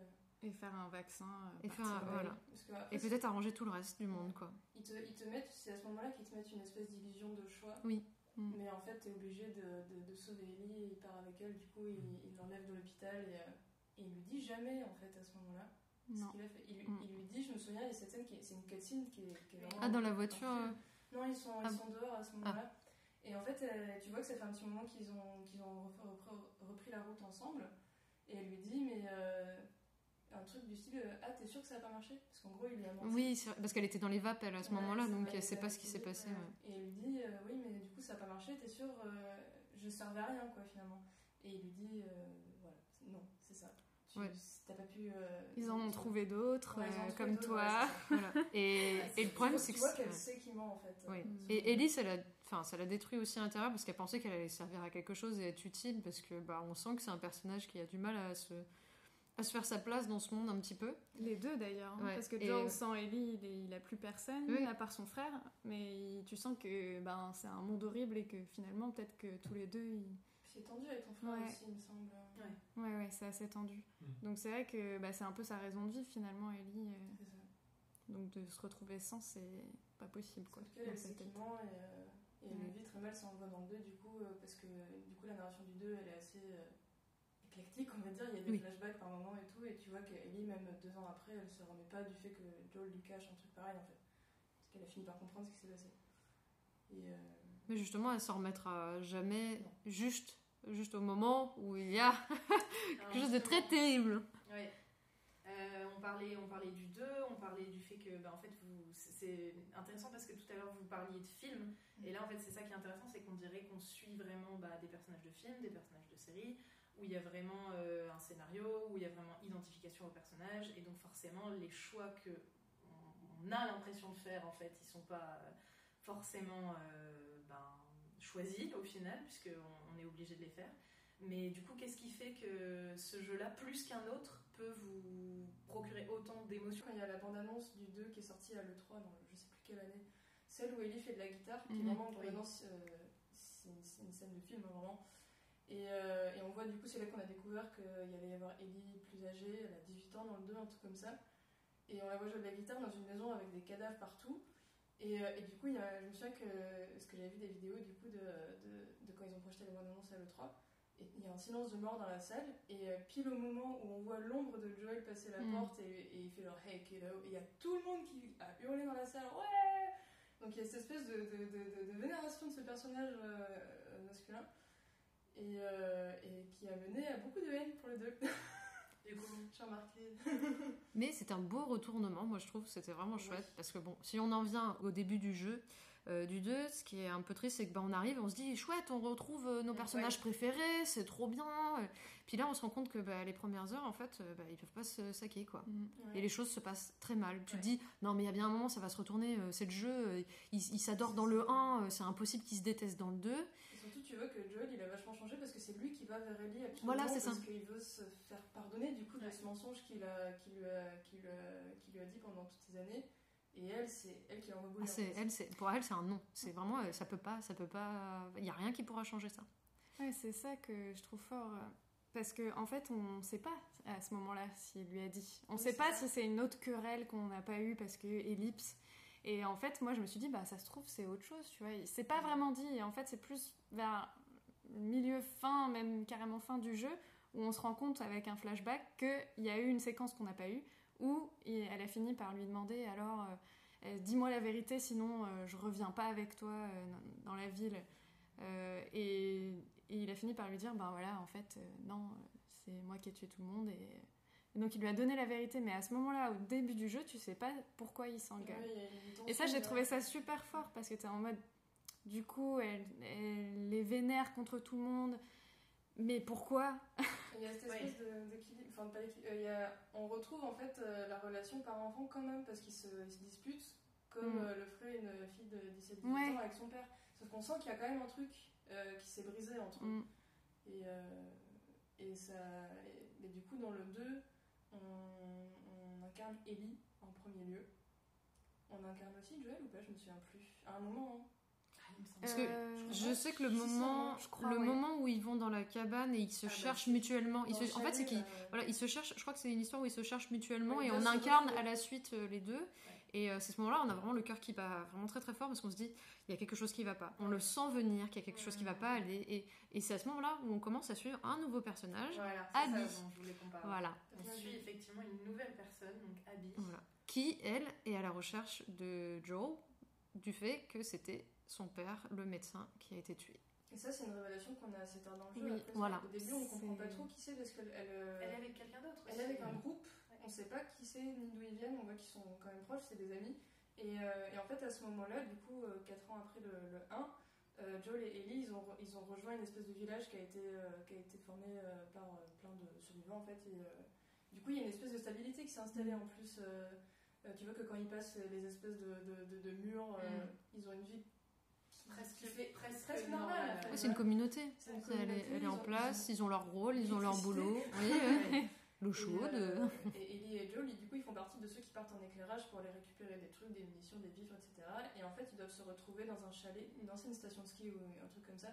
Et faire un vaccin. euh, Et faire un- voilà. après, Et peut-être arranger tout le reste du monde, quoi. Ils te, ils te mettent, c'est à ce moment-là qu'ils te mettent une espèce d'illusion de choix. Oui. Mm. Mais en fait, t'es obligé de, de, de sauver Ellie et il part avec elle. Du coup, il il l'enlève de l'hôpital et, euh, et il lui dit jamais, en fait, à ce moment-là. ce Non. qu'il a fait. Il, lui- Mm. il lui dit, je me souviens, il y a cette scène qui est, c'est une cutscene qui est, qui est vraiment. Ah, dans la voiture. Non, ils sont, Ah ils sont dehors à ce moment-là. Et en fait, euh, tu vois que ça fait un petit moment qu'ils ont, qu'ils ont repris, la route ensemble. Et elle lui dit, mais euh, un truc du style, euh, ah, t'es sûr que ça va pas marcher Parce qu'en gros, il lui a menti. Oui, parce qu'elle était dans les vapes, elle, à ce Ouais, moment-là, donc elle sait a pas ce qui s'est passé. ouais. Et elle lui dit, euh, oui, mais du coup, ça n'a pas marché, t'es sûr euh, Je servais à rien, quoi, finalement. Et il lui dit, voilà, non. Tu Ouais. t'as pas pu. euh, Ils en ont tu- trouvé d'autres, Ouais, euh, comme toi. Voilà. Et, Ouais, et le problème, tu c'est que. vois c'est- qu'elle sait qu'il ment, en fait. Oui. Mm. Et Ellie, ça l'a, enfin, ça l'a détruit aussi à l'intérieur parce qu'elle pensait qu'elle allait servir à quelque chose et être utile parce que bah, on sent que c'est un personnage qui a du mal à se, à se faire sa place dans ce monde un petit peu. Les deux d'ailleurs, hein, Ouais, parce que et- Joel sans Ellie, il, est- il a plus personne, Oui. à part son frère, mais il- tu sens que ben, c'est un monde horrible et que finalement, peut-être que tous les deux, ils... C'est tendu avec ton frère Ouais. aussi, il me semble. Ouais, ouais, c'est assez tendu. Mm. Donc c'est vrai que bah, c'est un peu sa raison de vivre finalement, Ellie. euh, C'est ça. donc de se retrouver sans, c'est pas possible En quoi. tout cas, dans elle sa sait tête. qu'il ment et, euh, et elle le vit très mal, ça voit dans le 2 du coup, euh, parce que du coup la narration du 2 elle est assez euh, éclectique, on va dire. Il y a des Oui. flashbacks par moment et tout, et tu vois qu'Ellie, même deux ans après, elle se remet pas du fait que Joel lui cache un truc pareil en fait. Parce qu'elle a fini par comprendre ce qui s'est passé. Et euh, Mais justement, elle s'en remettra jamais Non. juste, juste au moment où il y a quelque chose de très terrible. Ouais. Euh, on, parlait, on parlait du 2, on parlait du fait que bah, en fait, c'est- intéressant parce que tout à l'heure vous parliez de films, et là en fait c'est ça qui est intéressant, c'est qu'on dirait qu'on suit vraiment bah, des personnages de films, des personnages de séries, où il y a vraiment euh, un scénario, où il y a vraiment identification aux personnages, et donc forcément les choix que on, on a l'impression de faire en fait, ils sont pas forcément euh, choisis au final, puisqu'on on est obligé de les faire. Mais du coup, qu'est-ce qui fait que ce jeu-là, plus qu'un autre, peut vous procurer autant d'émotions? Il y a la bande-annonce du 2 qui est sortie à l'E3 dans je sais plus quelle année, celle où Ellie fait de la guitare, qui est Mhm. vraiment une bande-annonce, euh, c'est une, une scène de film hein, vraiment. Et, euh, et on voit du coup, c'est là qu'on a découvert qu'il y allait y avoir Ellie plus âgée, elle a 18 ans dans le 2, un truc comme ça. Et on la voit jouer de la guitare dans une maison avec des cadavres partout. Euh, et, du coup, y a, je me souviens que, parce que j'avais vu des vidéos du coup de, de, quand ils ont projeté la bande-annonce à l'E3, il y a un silence de mort dans la salle, et euh, pile au moment où on voit l'ombre de Joel passer la mm. porte et, il fait genre Hey kiddo, et il y a tout le monde qui a hurlé dans la salle Ouais! Donc il y a cette espèce de, de, de vénération de ce personnage euh, masculin, et, et qui a mené à beaucoup de haine pour les deux. Mais c'est un beau retournement, moi je trouve, c'était vraiment chouette. Parce que bon, si on en vient au début du jeu, euh, du 2, ce qui est un peu triste, c'est que ben, on arrive, on se dit chouette, on retrouve euh, nos personnages préférés, c'est trop bien. Euh, puis là, on se rend compte que ben, les premières heures, en fait, ben, ils peuvent pas se saquer, quoi. Et les choses se passent très mal. Tu te dis, non, mais il y a bien un moment, ça va se retourner, c'est le jeu, ils il s'adorent dans le 1, c'est impossible qu'ils se détestent dans le 2. Tu vois que Joel, il a vachement changé parce que c'est lui qui va vers Ellie absolument Voilà, ça. parce qu'il veut se faire pardonner du coup de Ouais. ce mensonge qu'il a, qu'il lui a, qu'il lui a- qu'il lui a dit pendant toutes ces années. Et elle, c'est elle qui a envoyé. Ah, c'est, elle, c'est, pour elle, c'est un non. C'est vraiment, euh, ça peut pas, ça peut pas, il y a rien qui pourra changer ça. Ouais, c'est ça que je trouve fort. euh, Parce qu'en en fait, on ne sait pas à ce moment-là s'il lui a dit. On ne Oui, sait pas ça. si c'est une autre querelle qu'on n'a pas eue parce que ellipse. Et en fait, moi, je me suis dit, bah, ça se trouve, c'est autre chose, tu vois. C'est pas vraiment dit. En fait, c'est plus vers le milieu fin, même carrément fin du jeu, où on se rend compte avec un flashback qu'il y a eu une séquence qu'on n'a pas eue, où elle a fini par lui demander, alors, euh, euh, dis-moi la vérité, sinon euh, je reviens pas avec toi euh, dans- la ville. Et, il a fini par lui dire, ben voilà, en fait, non, c'est moi qui ai tué tout le monde. Et, et donc il lui a donné la vérité, mais à ce moment-là, au début du jeu, tu sais pas pourquoi il s'engueule. Ouais, Et ça, j'ai trouvé ça super fort parce que t'es en mode. Du coup, elle, elle les vénère contre tout le monde. Mais pourquoi Il y a cette espèce d'équilibre. Enfin, pas d'équilibre, euh, il y a- on retrouve en fait euh, la relation par-enfant quand même parce qu'ils se, disputent comme Mm. euh, le ferait une fille de 17-18 Ouais. ans avec son père. Sauf qu'on sent qu'il y a quand même un truc euh, qui s'est brisé entre eux. Mm. Et, euh, et, ça, et, et du coup, dans le 2, on, on incarne Ellie en premier lieu. On incarne aussi Joël ou pas Je me souviens plus. À un moment, hein. Ah, il me semble Parce que Euh, Je sais que le moment, ça, je crois, le ouais. moment où ils vont dans la cabane et ils se Ah, bah, cherchent mutuellement, ils se- en fait c'est qu'ils euh, voilà, ils se cherchent. Je crois que c'est une histoire où ils se cherchent mutuellement Ouais, et on incarne à la suite euh, les deux. Et euh, c'est ce moment-là, on a vraiment le cœur qui bat vraiment très très fort parce qu'on se dit il y a quelque chose qui va pas. On le sent venir qu'il y a quelque chose qui va pas. Et, et, et c'est à ce moment-là où on commence à suivre un nouveau personnage. Voilà, Abby. ça je voulais. Voilà. On suit effectivement une nouvelle personne, donc Abby. Voilà. Qui, elle, est à la recherche de Joel du fait que c'était son père, le médecin, qui a été tué. Et ça, c'est une révélation qu'on a assez tard dans le jeu. Oui, Après, voilà. Au début, on comprend pas trop qui c'est parce qu'elle elle, euh, Elle est avec quelqu'un d'autre elle est avec un groupe. On sait pas qui c'est ni d'où ils viennent. On voit qu'ils sont quand même proches, c'est des amis. Et, euh, et en fait, à ce moment-là, du coup, 4 ans après le, le 1, euh, Joel et Ellie, ils ont, ils ont rejoint une espèce de village qui a été, euh, qui a été formé euh, par euh, plein de survivants en fait. Et, euh, du coup, il y a une espèce de stabilité qui s'est installée en plus. euh, euh, tu vois que quand ils passent les espèces de, de, de- de murs, euh, Mm. ils ont une vie Presque- qui fait presque presque normale, ouais. c'est une communauté. Elle est, communauté, elle est ils en ont- place, ils ont leur rôle, ils ont leur boulot. Oui, ouais. L'eau Et, chaude. euh, et Ellie et Joel, du coup, ils font partie de ceux qui partent en éclairage pour aller récupérer des trucs, des munitions, des vivres, etc. Et en fait, ils doivent se retrouver dans un chalet, une ancienne station de ski ou un truc comme ça.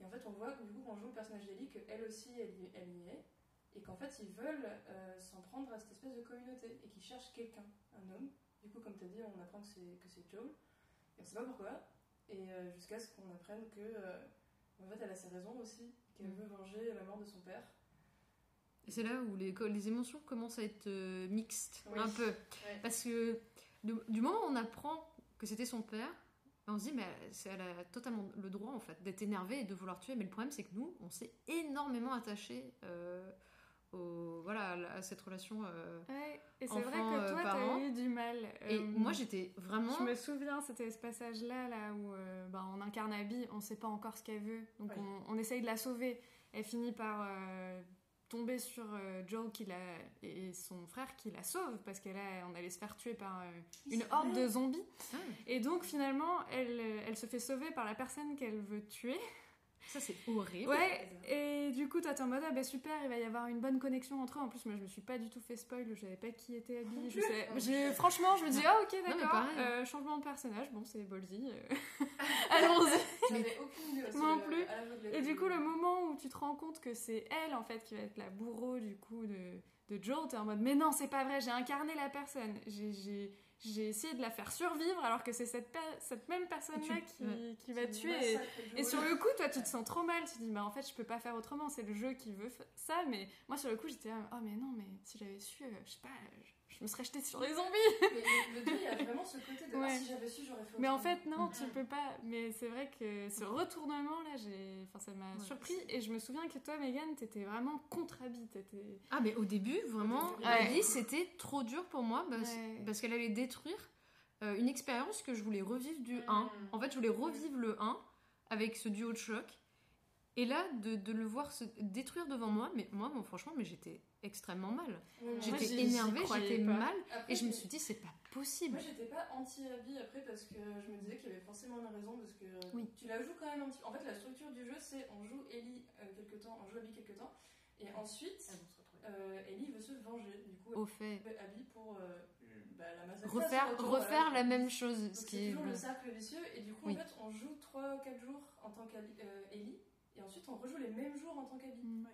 Et en fait, on voit, du coup, quand on joue le personnage d'Ellie, qu'elle aussi, elle y, elle y est. Et qu'en fait, ils veulent euh, s'en prendre à cette espèce de communauté. Et qu'ils cherchent quelqu'un, un homme. Du coup, comme tu as dit, on apprend que c'est, Joel. Et on sait pas pourquoi. Et euh, jusqu'à ce qu'on apprenne que, en fait, elle a ses raisons aussi. Qu'elle Mm. veut venger la mort de son père. Et c'est là où les, les émotions commencent à être euh, mixtes, Oui. un peu. Ouais. Parce que de- du moment où on apprend que c'était son père, on se dit, mais c'est- elle a totalement le droit en fait d'être énervée et de vouloir tuer. Mais le problème, c'est que nous, on s'est énormément attaché au, voilà, à cette relation. euh, Ouais, et c'est vrai que euh, toi, t'as eu du mal. Et Euh, moi, j'étais vraiment. Je me souviens, c'était ce passage-là là où euh, ben, on incarne Abby, on sait pas encore ce qu'elle veut, donc on, on essaye de la sauver. Elle finit par euh, tomber sur euh, Joel qui la, et son frère qui la sauve parce qu'elle on allait se faire tuer par euh, une horde de zombies. Ah, Et donc finalement, elle, euh, elle se fait sauver par la personne qu'elle veut tuer. Ça, c'est horrible. Ouais, et du coup, toi, t'es en mode, ah bah super, il va y avoir une bonne connexion entre eux. En plus, moi, je me suis pas du tout fait spoil, je savais pas qui était Abby. Je plus. sais- franchement, je me dis, ah ok, d'accord, euh, changement de personnage, bon, c'est Bolzy. euh. Allons-y. J'avais aucune idée. Moi non euh, plus. à l'aveugle. Et du coup, le moment où tu te rends compte que c'est elle, en fait, qui va être la bourreau, du coup, de, de Joel, t'es en mode, mais non, c'est pas vrai, j'ai incarné la personne. J'ai- J'ai essayé de la faire survivre alors que c'est cette, même personne-là qui, ouais. qui va Tu tuer. Et, sur le coup, toi, tu te sens trop mal. Tu te dis, bah en fait, je peux pas faire autrement. C'est le jeu qui veut ça. Mais moi, sur le coup, j'étais oh mais non, mais si j'avais su, euh, je sais pas, je, me serais jetée sur les zombies. Mais le, le 2, il y a vraiment ce côté de ah, Ouais. si j'avais su, j'aurais fait Mais en fait, non, tu peux pas. Mais c'est vrai que ce retournement là, j'ai, enfin, ça m'a Ouais. surpris. Et je me souviens que toi, Megan, t'étais vraiment contre Abby. T'étais. Ah, mais au début, vraiment, ouais. vie, c'était trop dur pour moi parce, Ouais. parce qu'elle allait détruire euh, une expérience que je voulais revivre du Mm. 1. En fait, je voulais revivre le 1 avec ce duo de choc. Et là, de, de le voir se détruire devant moi, mais moi, bon, franchement, mais j'étais extrêmement mal. J'étais énervée, j'étais pas. mal. après, Et je me suis dit, c'est pas possible. Moi j'étais pas anti-Abby après parce que je me disais qu'il y avait forcément une raison parce que Oui. tu la joues quand même un petit En fait la structure du jeu c'est on joue Ellie euh, quelque temps, on joue Abby quelque temps et ensuite vont se retrouver. euh, Ellie veut se venger du coup Au fait, Abby pour euh, bah, la massacrer. refaire, retour, refaire voilà. la même chose. Donc Ce c'est qui est toujours le cercle vicieux et du coup Oui. en fait on joue 3 4 jours en tant qu'Ellie et ensuite on rejoue les mêmes jours en tant qu'Abby Mm.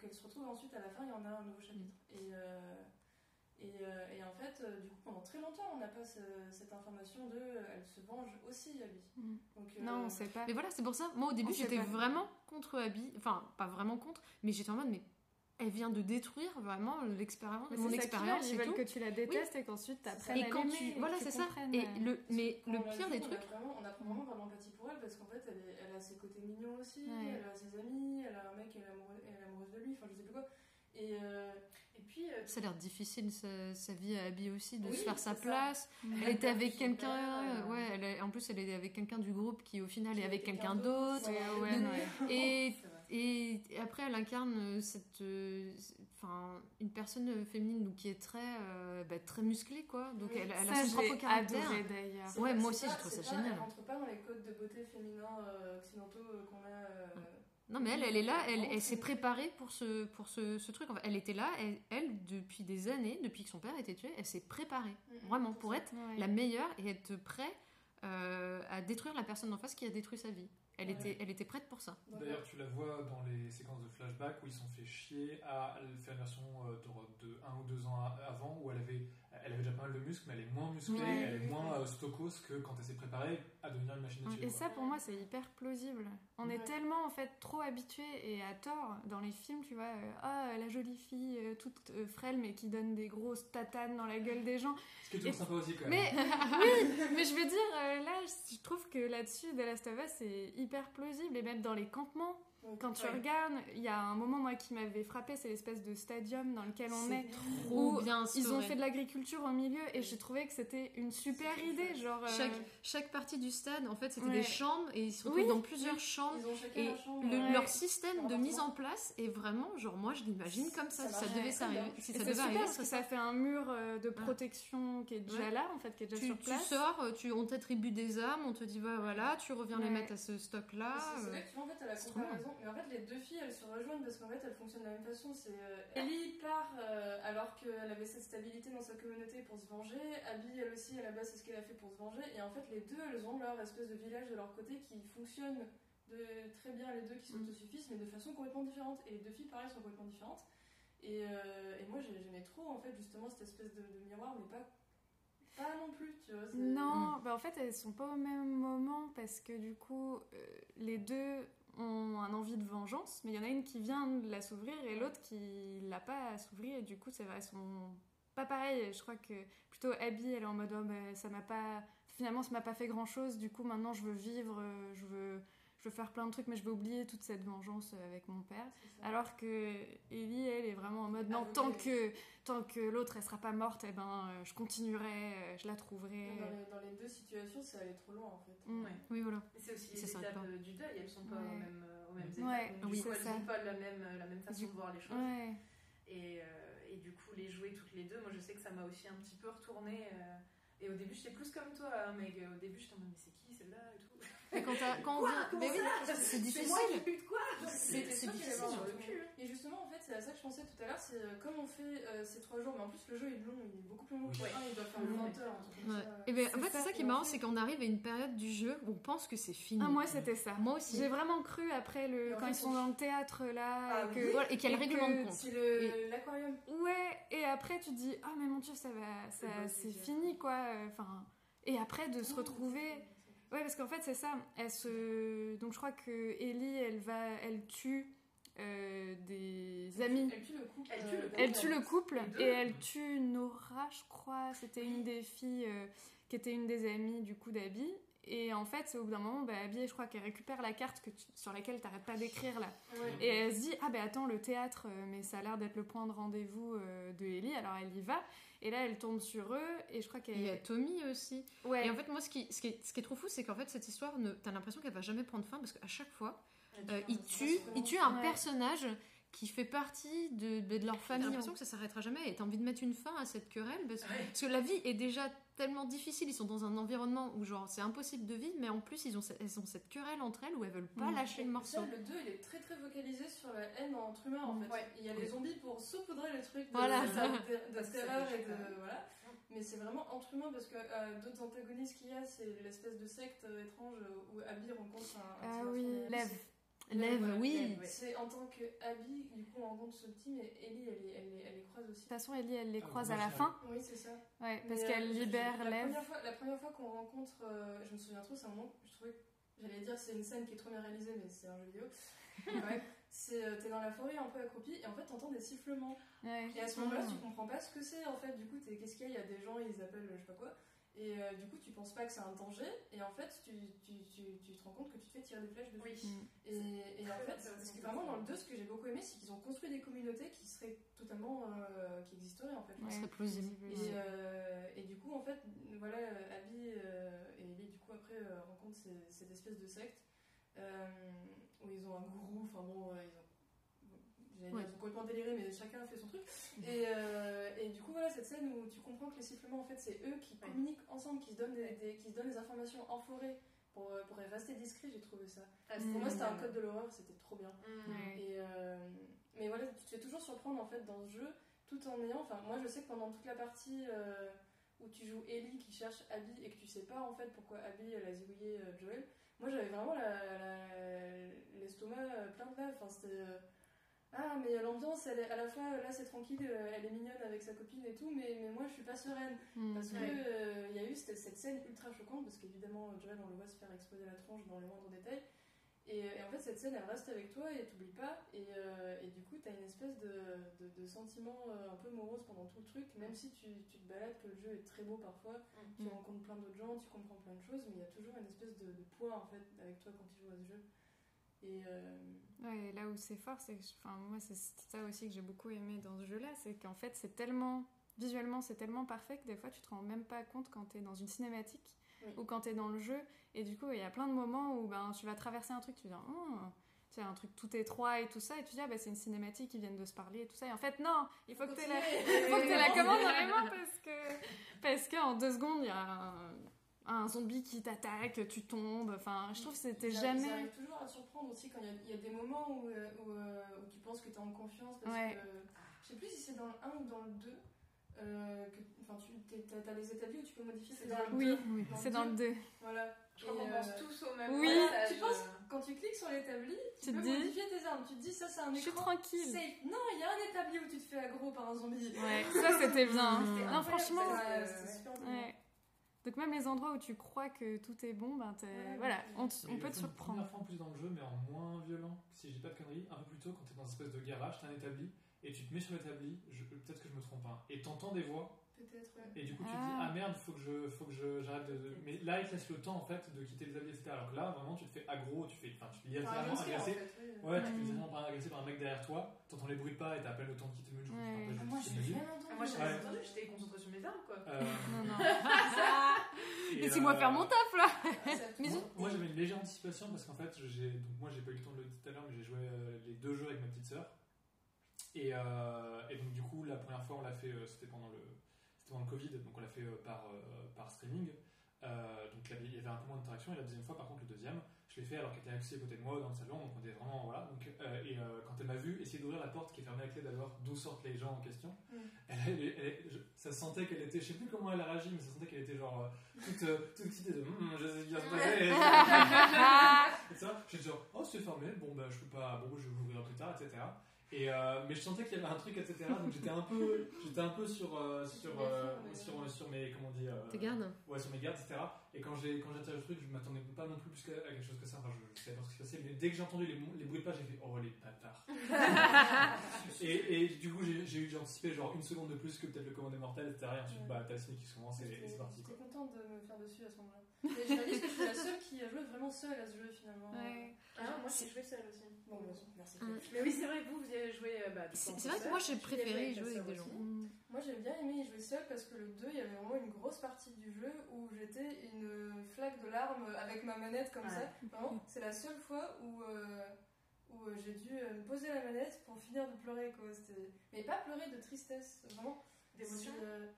Qu'elle se retrouve ensuite à la fin et on a un nouveau chapitre. Mm. Et, euh, et, euh, et en fait, euh, du coup, pendant très longtemps, on n'a pas ce- cette information de elle se venge aussi, Abby. Mm. Donc, euh, Non, on sait pas. Mais voilà, c'est pour ça. Moi, au début, j'étais vraiment contre Abby. Enfin, pas vraiment contre, mais j'étais en mode, mais elle vient de détruire vraiment l'expérience, mon c'est expérience veulent tout. que tu la détestes et qu'ensuite t'apprennes Et à quand tu, voilà, c'est ça. Et le, mais le pire joue, des on a trucs, vraiment- on apprend vraiment par l'empathie pour elle parce qu'en fait, elle, est- elle a ses côtés mignons aussi, Ouais. elle a ses amis, elle a un mec, elle est amoureuse, elle lui, enfin je sais plus quoi. Et, euh, Et puis, euh, ça a l'air difficile sa, sa vie à Abby aussi de Oui, se faire sa ça. place. Mm. Elle était avec quelqu'un, euh, ouais. Elle est- en plus, elle est avec quelqu'un du groupe qui, au final, est Qui avec est quelqu'un quelqu'un d'autre, d'autre. Ouais, ouais, ouais, ouais. ouais. Et après, elle incarne cette, euh, enfin, une personne féminine donc, qui est très, euh, bah, très musclée, quoi. Donc Oui. elle, elle a Ça, son propre caractère. adoré d'ailleurs. c'est Ouais, moi aussi, pas- je trouve ça pas- génial. Elle rentre pas dans les codes de beauté féminins euh, occidentaux euh, qu'on a. euh, Non, mais elle, elle est là, elle, elle s'est préparée pour ce, pour ce, ce truc. Elle était là, elle, elle, depuis des années, depuis que son père était tué, elle s'est préparée, Mhm. vraiment, pour être Ouais. la meilleure et être prête euh, à détruire la personne en face qui a détruit sa vie. Elle, Ouais. était, elle était prête pour ça. D'ailleurs, tu la vois dans les séquences de flashback où ils sont fait chier à faire une version euh, de, de un ou deux ans avant où elle avait, elle avait déjà pas mal de muscles, mais elle est moins musclée, Ouais. elle est moins euh, stokos que quand elle s'est préparée à devenir une machine à tuer. Et quoi. ça, pour moi, c'est hyper plausible. On est tellement, en fait, trop habitués, et à tort, dans les films, tu vois, euh, ah, la jolie fille, euh, toute euh, frêle, mais qui donne des grosses tatanes dans la gueule des gens. Ce qui est toujours Et- sympa aussi quand même. Mais oui, mais je veux dire, euh, là, je trouve que là-dessus, The Last of Us, hyper plausible, et même dans les campements, quand tu ouais. regardes, il y a un moment, moi, qui m'avait frappé, c'est l'espèce de stadium dans lequel on C'est est. Trop Où bien Ils ont fait de l'agriculture au milieu, et j'ai trouvé que c'était une super idée, genre... euh, Chaque, chaque partie du stade, en fait, c'était Ouais. des chambres et ils se retrouvent Oui, dans plusieurs oui. chambres. Ils ont chacun Et leur chambre. le- leur système de mise en place est vraiment, genre, moi je l'imagine comme ça. Ça si ça devait s'arriver, si c'est super parce que ça fait un mur euh, de protection qui est déjà Ouais. là, en fait, qui est déjà tu, sur tu place. sors, euh, tu, on t'attribue des armes, on te dit bah, voilà, tu reviens les mettre à ce stock-là. C'est- C'est tu en fait, à la c'est comparaison. Mais en fait, les deux filles, elles se rejoignent parce qu'en fait, elles fonctionnent de la même façon. C'est euh, Ellie part euh, alors qu'elle avait cette stabilité dans sa communauté pour se venger. Abby, elle aussi, à la base, c'est ce qu'elle a fait pour se venger. Et en fait, les deux, elles ont leur espèce de village de leur côté qui fonctionne de, très bien, les deux qui Mm. s'autosuffisent, mais de façon complètement différente. Et les deux filles, pareil, sont complètement différentes. Et, euh, et moi, j'ai- j'aimais trop, en fait, justement, cette espèce de, de miroir, mais pas, pas non plus, tu vois. Non, bah en fait, elles sont pas au même moment parce que du coup, euh, les deux ont un envie de vengeance, mais il y en a une qui vient de la s'ouvrir et l'autre qui l'a pas à s'ouvrir. Et du coup, c'est vrai, elles sont pas pareilles. Je crois que plutôt Abby, elle est en mode oh, ça m'a pas. Finalement, ça m'a pas fait grand chose. Du coup, maintenant, je veux vivre, euh, je veux. Je veux faire plein de trucs, mais je veux oublier toute cette vengeance euh, avec mon père. Alors que Ellie, elle est vraiment en mode non, Ah, tant oui. que, tant que l'autre elle sera pas morte, eh ben, euh, je continuerai, euh, je la trouverai. Dans les, dans les deux situations, ça allait trop loin, en fait. Mm. Ouais. Oui, voilà. Mais c'est aussi les étapes du deuil, elles sont pas Ouais. aux mêmes, aux mêmes étapes. Ouais, donc, oui, coup, elles n'ont pas la même, la même façon Du- de voir les choses. Ouais. Et, euh, et du coup, les jouer toutes les deux, moi je sais que ça m'a aussi un petit peu retourné. euh, et au début, j'étais plus comme toi, hein, Meg. Au début, j'étais en mode, mais c'est qui celle-là et tout. Et quand, quand on Quoi vient- Comment mais oui, ça c'est difficile. C'est- Mais difficile. Et justement, en fait, c'est à ça que je pensais tout à l'heure. C'est euh, comme on fait euh, ces trois jours, mais en plus, le jeu est long, il est beaucoup plus long que 1, il doit faire Ouais. 20 heures. Ouais. Et ben, en fait, c'est ça qui est marrant, c'est qu'on arrive à une période du jeu où on pense que c'est fini. Ah, moi, c'était ça. Moi aussi. J'ai vraiment cru après le quand ils sont on- dans le théâtre là Ah et qu'il y a le règlement de compte. C'est l'aquarium. ouais et après tu te dis ah mais mon dieu ça va c'est c'est fini quoi enfin et après de se retrouver ouais parce qu'en fait c'est ça elle se donc je crois que Ellie elle va elle tue euh, des amis Elle tue le couple. Elle tue le couple. elle tue le couple Les deux. et elle tue Nora je crois c'était une des filles euh, qui était une des amies du coup d'Abby et en fait au bout d'un moment bah, Abby je crois qu'elle récupère la carte que tu- sur laquelle t'arrêtes pas d'écrire là Ouais. et elle se dit ah ben attends le théâtre euh, mais ça a l'air d'être le point de rendez-vous euh, de Ellie alors elle y va et là elle tombe sur eux et je crois Il y a qu'elle Tommy aussi. ouais Et en fait, moi, ce qui, ce qui, est, ce qui est trop fou, c'est qu'en fait, cette histoire, ne- t'as l'impression qu'elle va jamais prendre fin parce qu'à chaque fois, euh, il tue, il tue un Ouais. personnage qui fait partie de, de, de leur famille. J'ai l'impression que ça s'arrêtera jamais et t'as envie de mettre une fin à cette querelle parce, que- Ouais. parce que la vie est déjà tellement difficile. Ils sont dans un environnement où genre c'est impossible de vivre, mais en plus ils ont, cette- elles ont cette querelle entre elles où elles veulent pas Mm. lâcher le morceau. Ça, le 2, il est très très focalisé sur la haine entre humains en fait. Ouais. Il y a les zombies pour saupoudrer le truc de, Voilà. de, de terreur et de. Voilà. Mais c'est vraiment entre humains parce que euh, d'autres antagonistes qu'il y a, c'est l'espèce de secte euh, étrange où Abby rencontre un. un ah oui lève Lève, voilà, oui. Lève, ouais. C'est en tant que Abby, du coup, on rencontre ce petit, mais Ellie, elle, les- elle, les- elle les croise aussi. de toute façon Ellie elle les Ah, croise à la fin Oui, c'est ça. ouais parce Mais, qu'elle euh, je- libère la Lève première fois, la première fois qu'on rencontre, euh, je me souviens trop, c'est un moment, je trouvais, j'allais dire c'est une scène qui est trop bien réalisée, mais c'est un jeu vidéo. Ouais, c'est euh, t'es dans la forêt un peu accroupi et en fait t'entends des sifflements. ouais. Et à ce moment-là, tu comprends pas ce que c'est en fait. Du coup, t'es- qu'est-ce qu'il y a? Il y a des gens, ils appellent je sais pas quoi. Et euh, du coup, tu penses pas que c'est un danger. Et en fait, tu, tu, tu, tu te rends compte que tu te fais tirer des flèches dessus. Oui. Mm. Et, et en fait, intéressant. ce qui est vraiment dans le 2, ce que j'ai beaucoup aimé, c'est qu'ils ont construit des communautés qui seraient totalement. euh, qui existeraient en fait. Serait plausible. Et, euh, et du coup, en fait, voilà, Abby euh, et Ellie, du coup, après, euh, rencontrent cette espèce de secte euh, où ils ont un gourou, enfin bon, euh, ils ont. J'allais dire, Ouais. Ils ont complètement déliré, mais chacun a fait son truc. Et, euh, et du coup, voilà, cette scène où tu comprends que les sifflements, en fait, c'est eux qui Ouais. communiquent ensemble, qui se donnent des, des- qui se donnent des informations en forêt pour, euh, pour rester discret, j'ai trouvé ça. Ah, Pour moi, c'était un code de l'horreur, c'était trop bien. Mm. Et euh, mais voilà, tu te fais toujours surprendre en fait dans ce jeu, tout en ayant. Enfin, moi je sais que pendant toute la partie euh, où tu joues Ellie qui cherche Abby et que tu sais pas en fait pourquoi Abby elle a zigouillé Joel, moi j'avais vraiment la- la- l'estomac plein de lave. Enfin, c'était. Euh, ah, mais l'ambiance, elle est à la fois là c'est tranquille, euh, elle est mignonne avec sa copine et tout, mais, mais moi je suis pas sereine. Mm. Parce qu'il Ouais. y a eu cette, cette scène ultra choquante, parce qu'évidemment, Joel, on le voit se faire exploser la tronche dans les moindres détails. Et, et en fait, cette scène, elle reste avec toi et t'oublies pas. Et, euh, et du coup, t'as une espèce de, de, de sentiment euh, un peu morose pendant tout le truc, même si tu, tu te balades, que le jeu est très beau parfois, tu Mm. rencontres plein d'autres gens, tu comprends plein de choses, mais il y a toujours une espèce de, de poids en fait avec toi quand tu joues à ce jeu. Et euh, Ouais, là où c'est fort, c'est que, enfin, moi, c'est ça aussi que j'ai beaucoup aimé dans ce jeu-là, c'est qu'en fait, c'est tellement, visuellement, c'est tellement parfait que des fois, tu te rends même pas compte quand t'es dans une cinématique Oui. ou quand t'es dans le jeu. Et du coup, il y a plein de moments où ben, tu vas traverser un truc, tu dis, oh, tu sais, un truc tout étroit et tout ça, et tu dis, ah, bah, c'est une cinématique, ils viennent de se parler et tout ça. Et en fait, non, il faut que t'aies la, que la commande vraiment parce que, parce qu'en deux secondes, il y a un, un zombie qui t'attaque, tu tombes. Enfin, je trouve que c'était jamais. Arrivent toujours à surprendre aussi quand il y a- il y, a des moments où, euh, où, euh, où tu penses que tu es en confiance. Parce Ouais. que, je sais plus si c'est dans le 1 ou dans le 2. Euh, que, enfin, tu as les établis où tu peux modifier C'est tes dans le armes. Oui, Oui. Dans c'est le dans deux. le 2. Voilà. Je crois qu'on euh, pense tous au même oui. Tu penses, quand tu cliques sur l'établi, tu, Tu peux dis- modifier tes armes. Tu te dis, ça c'est un Je suis écran tranquille. safe. Non, il y a un établi où tu te fais aggro par un zombie. Ouais, ça c'était bien. C'était Non, franchement. c'était- ouais. super bien. Donc même les endroits où tu crois que tout est bon, ben t'es- Ouais, voilà, on, te- on peut te surprendre. première fois en plus dans le jeu, mais en moins violent, si je dis pas de conneries, un peu plus tôt, quand t'es dans une espèce de garage, t'as un établi, et tu te mets sur l'établi, je- peut-être que je me trompe, hein, et t'entends des voix, Peut-être, ouais. et du coup tu te Ah. dis, ah merde, faut que je, faut que je, j'arrête de, de- Mais là, il te laisse le temps, en fait, de quitter l'établi, etc. Alors que là, vraiment, tu te fais aggro, tu fais, enfin, tu te fais littéralement en fait, oui. Ouais, tu te fais littéralement par- agresser par un mec derrière toi, t'entends les bruits de pas, et t'as à peine le temps de quitter le menu, je Ouais. me Ah, moi, suis j'ai rien entendu. Ah, moi, j'avais Ouais. entendu, j'étais concentrée sur mes armes, quoi. Euh, Non, non. Laissez-moi faire mon taf là Ça-. Moi, moi, j'avais une légère anticipation parce qu'en fait, j'ai donc moi j'ai pas eu le temps de le dire tout à l'heure, mais j'ai joué euh, les deux jeux avec ma petite sœur. Et, euh, et donc du coup, la première fois, on l'a fait, euh, c'était pendant le pendant le Covid, donc on l'a fait euh, par euh, par streaming. Euh, donc il y avait un peu moins d'interaction. Et la deuxième fois, par contre, le deuxième, je l'ai fait alors qu'elle était assise à côté de moi dans le salon, donc on était vraiment voilà. Donc euh, et euh, quand elle m'a vu, essayer d'ouvrir la porte qui est fermée à clé d'abord, d'où sortent les gens en question. Mm. Elle- elle- elle- je- ça se sentait qu'elle était, je sais plus comment elle a réagi, mais ça se sentait qu'elle était genre toute, toute excitée de Hum, je sais bien passer. Et ça, j'ai genre, oh c'est fermé, bon bah je peux pas, bon je vais ouvrir plus tard, etc. Et euh, mais je sentais qu'il y avait un truc, etc. Donc j'étais un peu, j'étais un peu sur, euh, sur, euh, sur, sur mes, comment dire, euh, Tes gardes Ouais, sur mes gardes, etc. Et quand j'ai quand j'ai le truc, je m'attendais pas non plus plus qu'à à quelque chose que ça. Enfin, je, je savais pas ce qui se passait, mais dès que j'ai entendu les, les bruits de pas, j'ai fait oh les bâtards. et, et du coup, j'ai j'ai eu j'ai anticipé genre une seconde de plus que peut-être le commandé mortel, etc. Et ensuite, Ouais. bah, t'as le ciné qui se commence et, et c'est parti J'étais contente de me faire dessus à ce moment-là. Et je réalise que je suis la seule qui a joué vraiment seule à ce jeu finalement. Ouais. Ah, moi j'ai joué seule aussi. Bon, bah, merci. Mm. Mais oui, c'est vrai, vous, vous y avez joué. euh, Bah, C'est vrai que moi j'ai préféré jouer avec des gens. Mm. Moi j'ai bien aimé y jouer seule parce que le 2 il y avait vraiment une grosse partie du jeu où j'étais une flaque de larmes avec ma manette comme Ouais. ça. Vraiment, c'est la seule fois où, euh, où euh, j'ai dû euh, me poser la manette pour finir de pleurer quoi. Mais pas pleurer de tristesse, vraiment. D'émotion euh,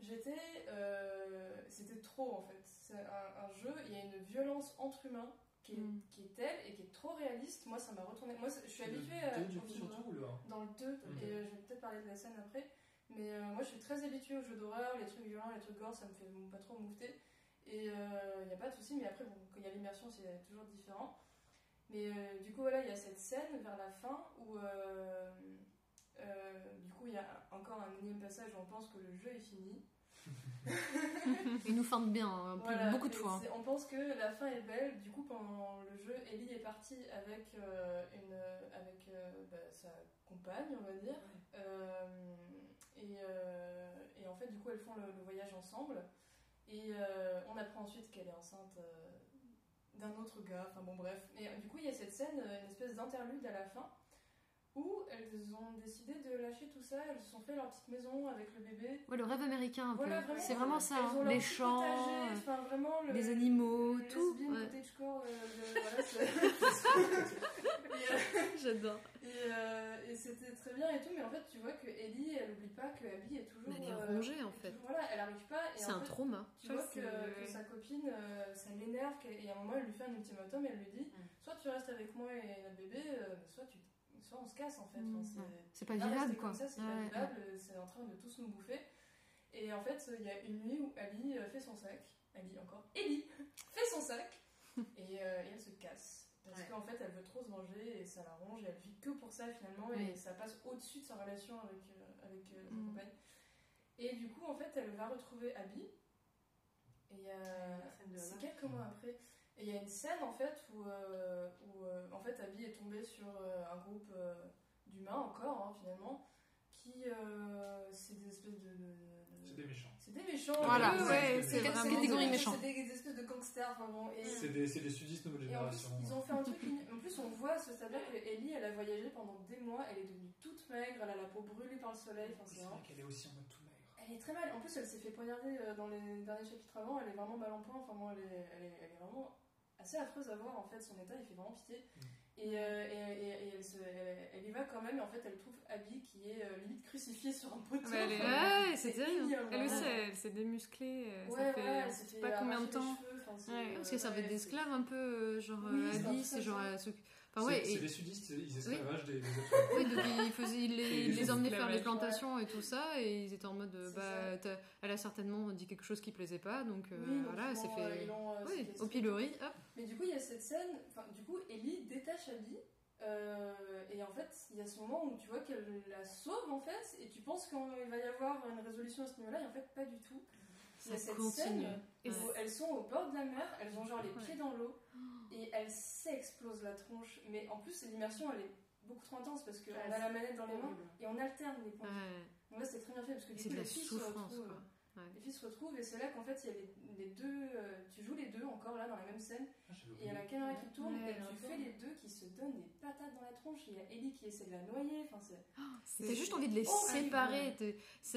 J'étais. euh, C'était trop en fait. C'est un, un jeu, il y a une violence entre humains qui est, Mm. qui est telle et qui est trop réaliste. Moi ça m'a retourné. Moi je suis habituée à. du coup, surtout le dans le 2, Ok. et euh, je vais peut-être parler de la scène après. Mais euh, moi je suis très habituée aux jeux d'horreur, les trucs violents, les trucs gore, ça me fait pas trop moufter. Et il n'y a pas de souci, mais après, bon, quand il y a l'immersion, c'est toujours différent. Mais euh, du coup, voilà, il y a cette scène vers la fin où, euh, du coup, il y a encore un énième passage où on pense que le jeu est fini. Ils nous feintent bien, hein, Voilà, beaucoup de fois. On pense que la fin est belle. Du coup, pendant le jeu, Ellie est partie avec, euh, une, avec euh, bah, sa compagne, on va dire. Euh, et, euh, et en fait, du coup, elles font le, le voyage ensemble. Et euh, on apprend ensuite qu'elle est enceinte euh, d'un autre gars. Enfin bon, bref. Et euh, du coup, il y a cette scène, une espèce d'interlude à la fin. Où elles ont décidé de lâcher tout ça, elles se sont fait leur petite maison avec le bébé. Ouais, le rêve américain un Voilà, peu. vraiment, C'est vraiment ça, hein. les champs, potager, euh, enfin, vraiment le- les animaux, le tout, ouais. cottagecore, euh, le- voilà, c'est- et, euh, j'adore. et, euh, et c'était très bien et tout, mais en fait, tu vois que Ellie, elle oublie pas que Abby est toujours. Elle est euh, rongée en fait. toujours- Voilà, elle arrive pas. et C'est en un fait, trauma. Tu vois que, que sa copine, euh, ça l'énerve, et à un moment, elle lui fait un ultimatum, elle lui dit Mm. soit tu restes avec moi et notre bébé, euh, soit, tu, soit on se casse en fait. Mm, Enfin, c'est- ouais. Pas vivable comme quoi. ça, c'est Ouais, pas ouais. vivable, c'est en train de tous nous bouffer. Et en fait, il y a une nuit où Ali euh, fait son sac, Ali encore, Ellie fait son sac, et, euh, et elle se casse. Parce Ouais. qu'en fait, elle veut trop se venger et ça la ronge et elle vit que pour ça finalement Oui. et ça passe au-dessus de sa relation avec, euh, avec euh, sa Mm. compagne. Et du coup, en fait, elle va retrouver Abby. Et euh, c'est quelques mois après. Et il y a une scène en fait où, euh, où euh, en fait Abby est tombée sur euh, un groupe euh, d'humains encore hein, finalement qui euh, c'est des espèces de, C'est des méchants. c'est des méchants Voilà, ouais, c'est c'est des- vraiment- Catégorie c'est méchant. des, des espèces de gangsters enfin bon et, C'est des, c'est des sudistes nouvelle et en plus, génération. ils ont fait un truc. En plus, on voit à ce stade-là que Ellie, elle a voyagé pendant des mois. Elle est devenue toute maigre. Elle a la peau brûlée par le soleil. Enfin, c'est C'est vrai qu'elle est aussi en mode tout maigre. Elle est très mal. En plus, elle s'est fait poignarder dans les derniers chapitres avant. Elle est vraiment mal en point. Enfin, bon, elle est, elle est, elle est vraiment assez affreuse à voir. En fait, son état, il fait vraiment pitié. Mm. Et, euh, et, et- et elle, se- elle- elle y va quand même. Et en fait, elle trouve Abby qui est euh, limite crucifiée sur un poteau. Mais elle est- Enfin, Ouais, c'est terrible. Elle aussi, elle, elle s'est démusclée. euh, Ouais, ça fait, ouais, fait pas combien de temps. cheveux, Ouais, Parce qu'elle servait ouais, d'esclave un peu, genre Oui, Abby, c'est ça, genre. ça. Enfin, C'est ouais, c'est et- des sudistes, ils esclavagent des, des êtres Oui, donc ils, faisaient, ils les, ils les les emmenaient faire les esclavages, plantations et tout ça, et ils étaient en mode, bah, elle a certainement dit quelque chose qui plaisait pas, donc euh, Oui, voilà, c'est euh, fait. euh, Oui, au pilori, hop. Mais du coup, il y a cette scène, du coup, Ellie détache Abby, euh, et en fait, il y a ce moment où tu vois qu'elle la sauve, en fait, et tu penses qu'il va y avoir une résolution à ce niveau-là, et en fait, pas du tout. Ça cette continue. scène Ouais. où elles sont au bord de la mer, elles ont genre les Ouais. pieds dans l'eau, et elles s'explosent la tronche. Mais en plus, l'immersion, elle est beaucoup trop intense, parce qu'on Ouais, a la manette dans les mains, et on alterne les points. Ouais. Donc là, c'est très bien fait, parce que du C'est coup, de les la filles se souffrance, retrouvent. Ouais. Les filles se retrouvent, et c'est là qu'en fait, il y a les, les deux. euh, tu joues les deux encore là dans la même scène. Ah, Et il y a la caméra qui tourne Ouais, et tu tourne. fais les deux qui se donnent des patates dans la tronche. Il y a Ellie qui essaie de la noyer. Enfin, c'est. T'as juste envie de les séparer,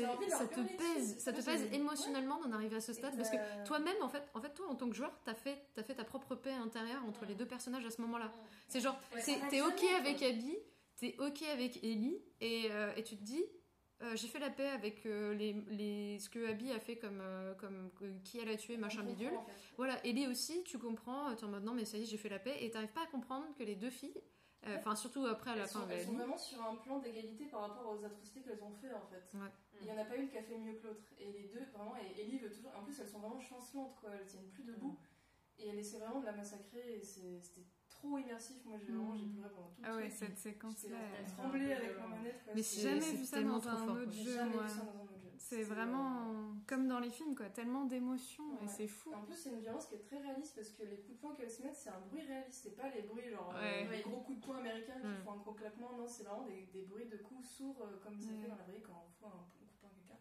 envie ça te pèse, ça te pèse émotionnellement d'en arriver à ce stade, Et parce que toi-même, en fait, en fait, toi, en tant que joueur, t'as fait, t'as fait ta propre paix intérieure entre les deux personnages à ce moment-là. C'est genre, Ouais, c'est- ça t'es ok avec. Abby, t'es ok avec Ellie, et, euh, et tu te dis, euh, j'ai fait la paix avec euh, les, les, ce que Abby a fait comme, euh, comme euh, qui elle a tué, machin bidule. en fait. Voilà, Ellie aussi, tu comprends, t'es en non, mais ça y est, j'ai fait la paix, et t'arrives pas à comprendre que les deux filles, Euh, Enfin, surtout après à la elles, fin sont, de la elles sont vraiment sur un plan d'égalité par rapport aux atrocités qu'elles ont fait en fait. Ouais. Il y en a pas une qui a fait mieux que l'autre. Et les deux, vraiment, et Ellie veut toujours. En plus, elles sont vraiment chancelantes quoi, elles tiennent plus debout. Et elle essaie vraiment de la massacrer et c'était trop immersif. Moi, j'ai vraiment j'ai Mm. pleuré pendant tout le Ah ouais, cette séquence-là. À trembler avec ma manette. Mais J'ai jamais c'est vu ça dans un autre. J'ai jeu, jamais moi. vu ça dans un autre jeu. C'est vraiment comme dans les films, quoi. Tellement d'émotions et c'est fou. En plus, c'est une violence qui est très réaliste parce que les coups de poing qu'elles se mettent, c'est un bruit réaliste. C'est pas les bruits genre euh, les gros coups de poing américains qui font un gros claquement. Non, c'est vraiment des, des bruits de coups sourds euh, comme ça fait dans la vraie quand on fout un coup de poing à quelqu'un.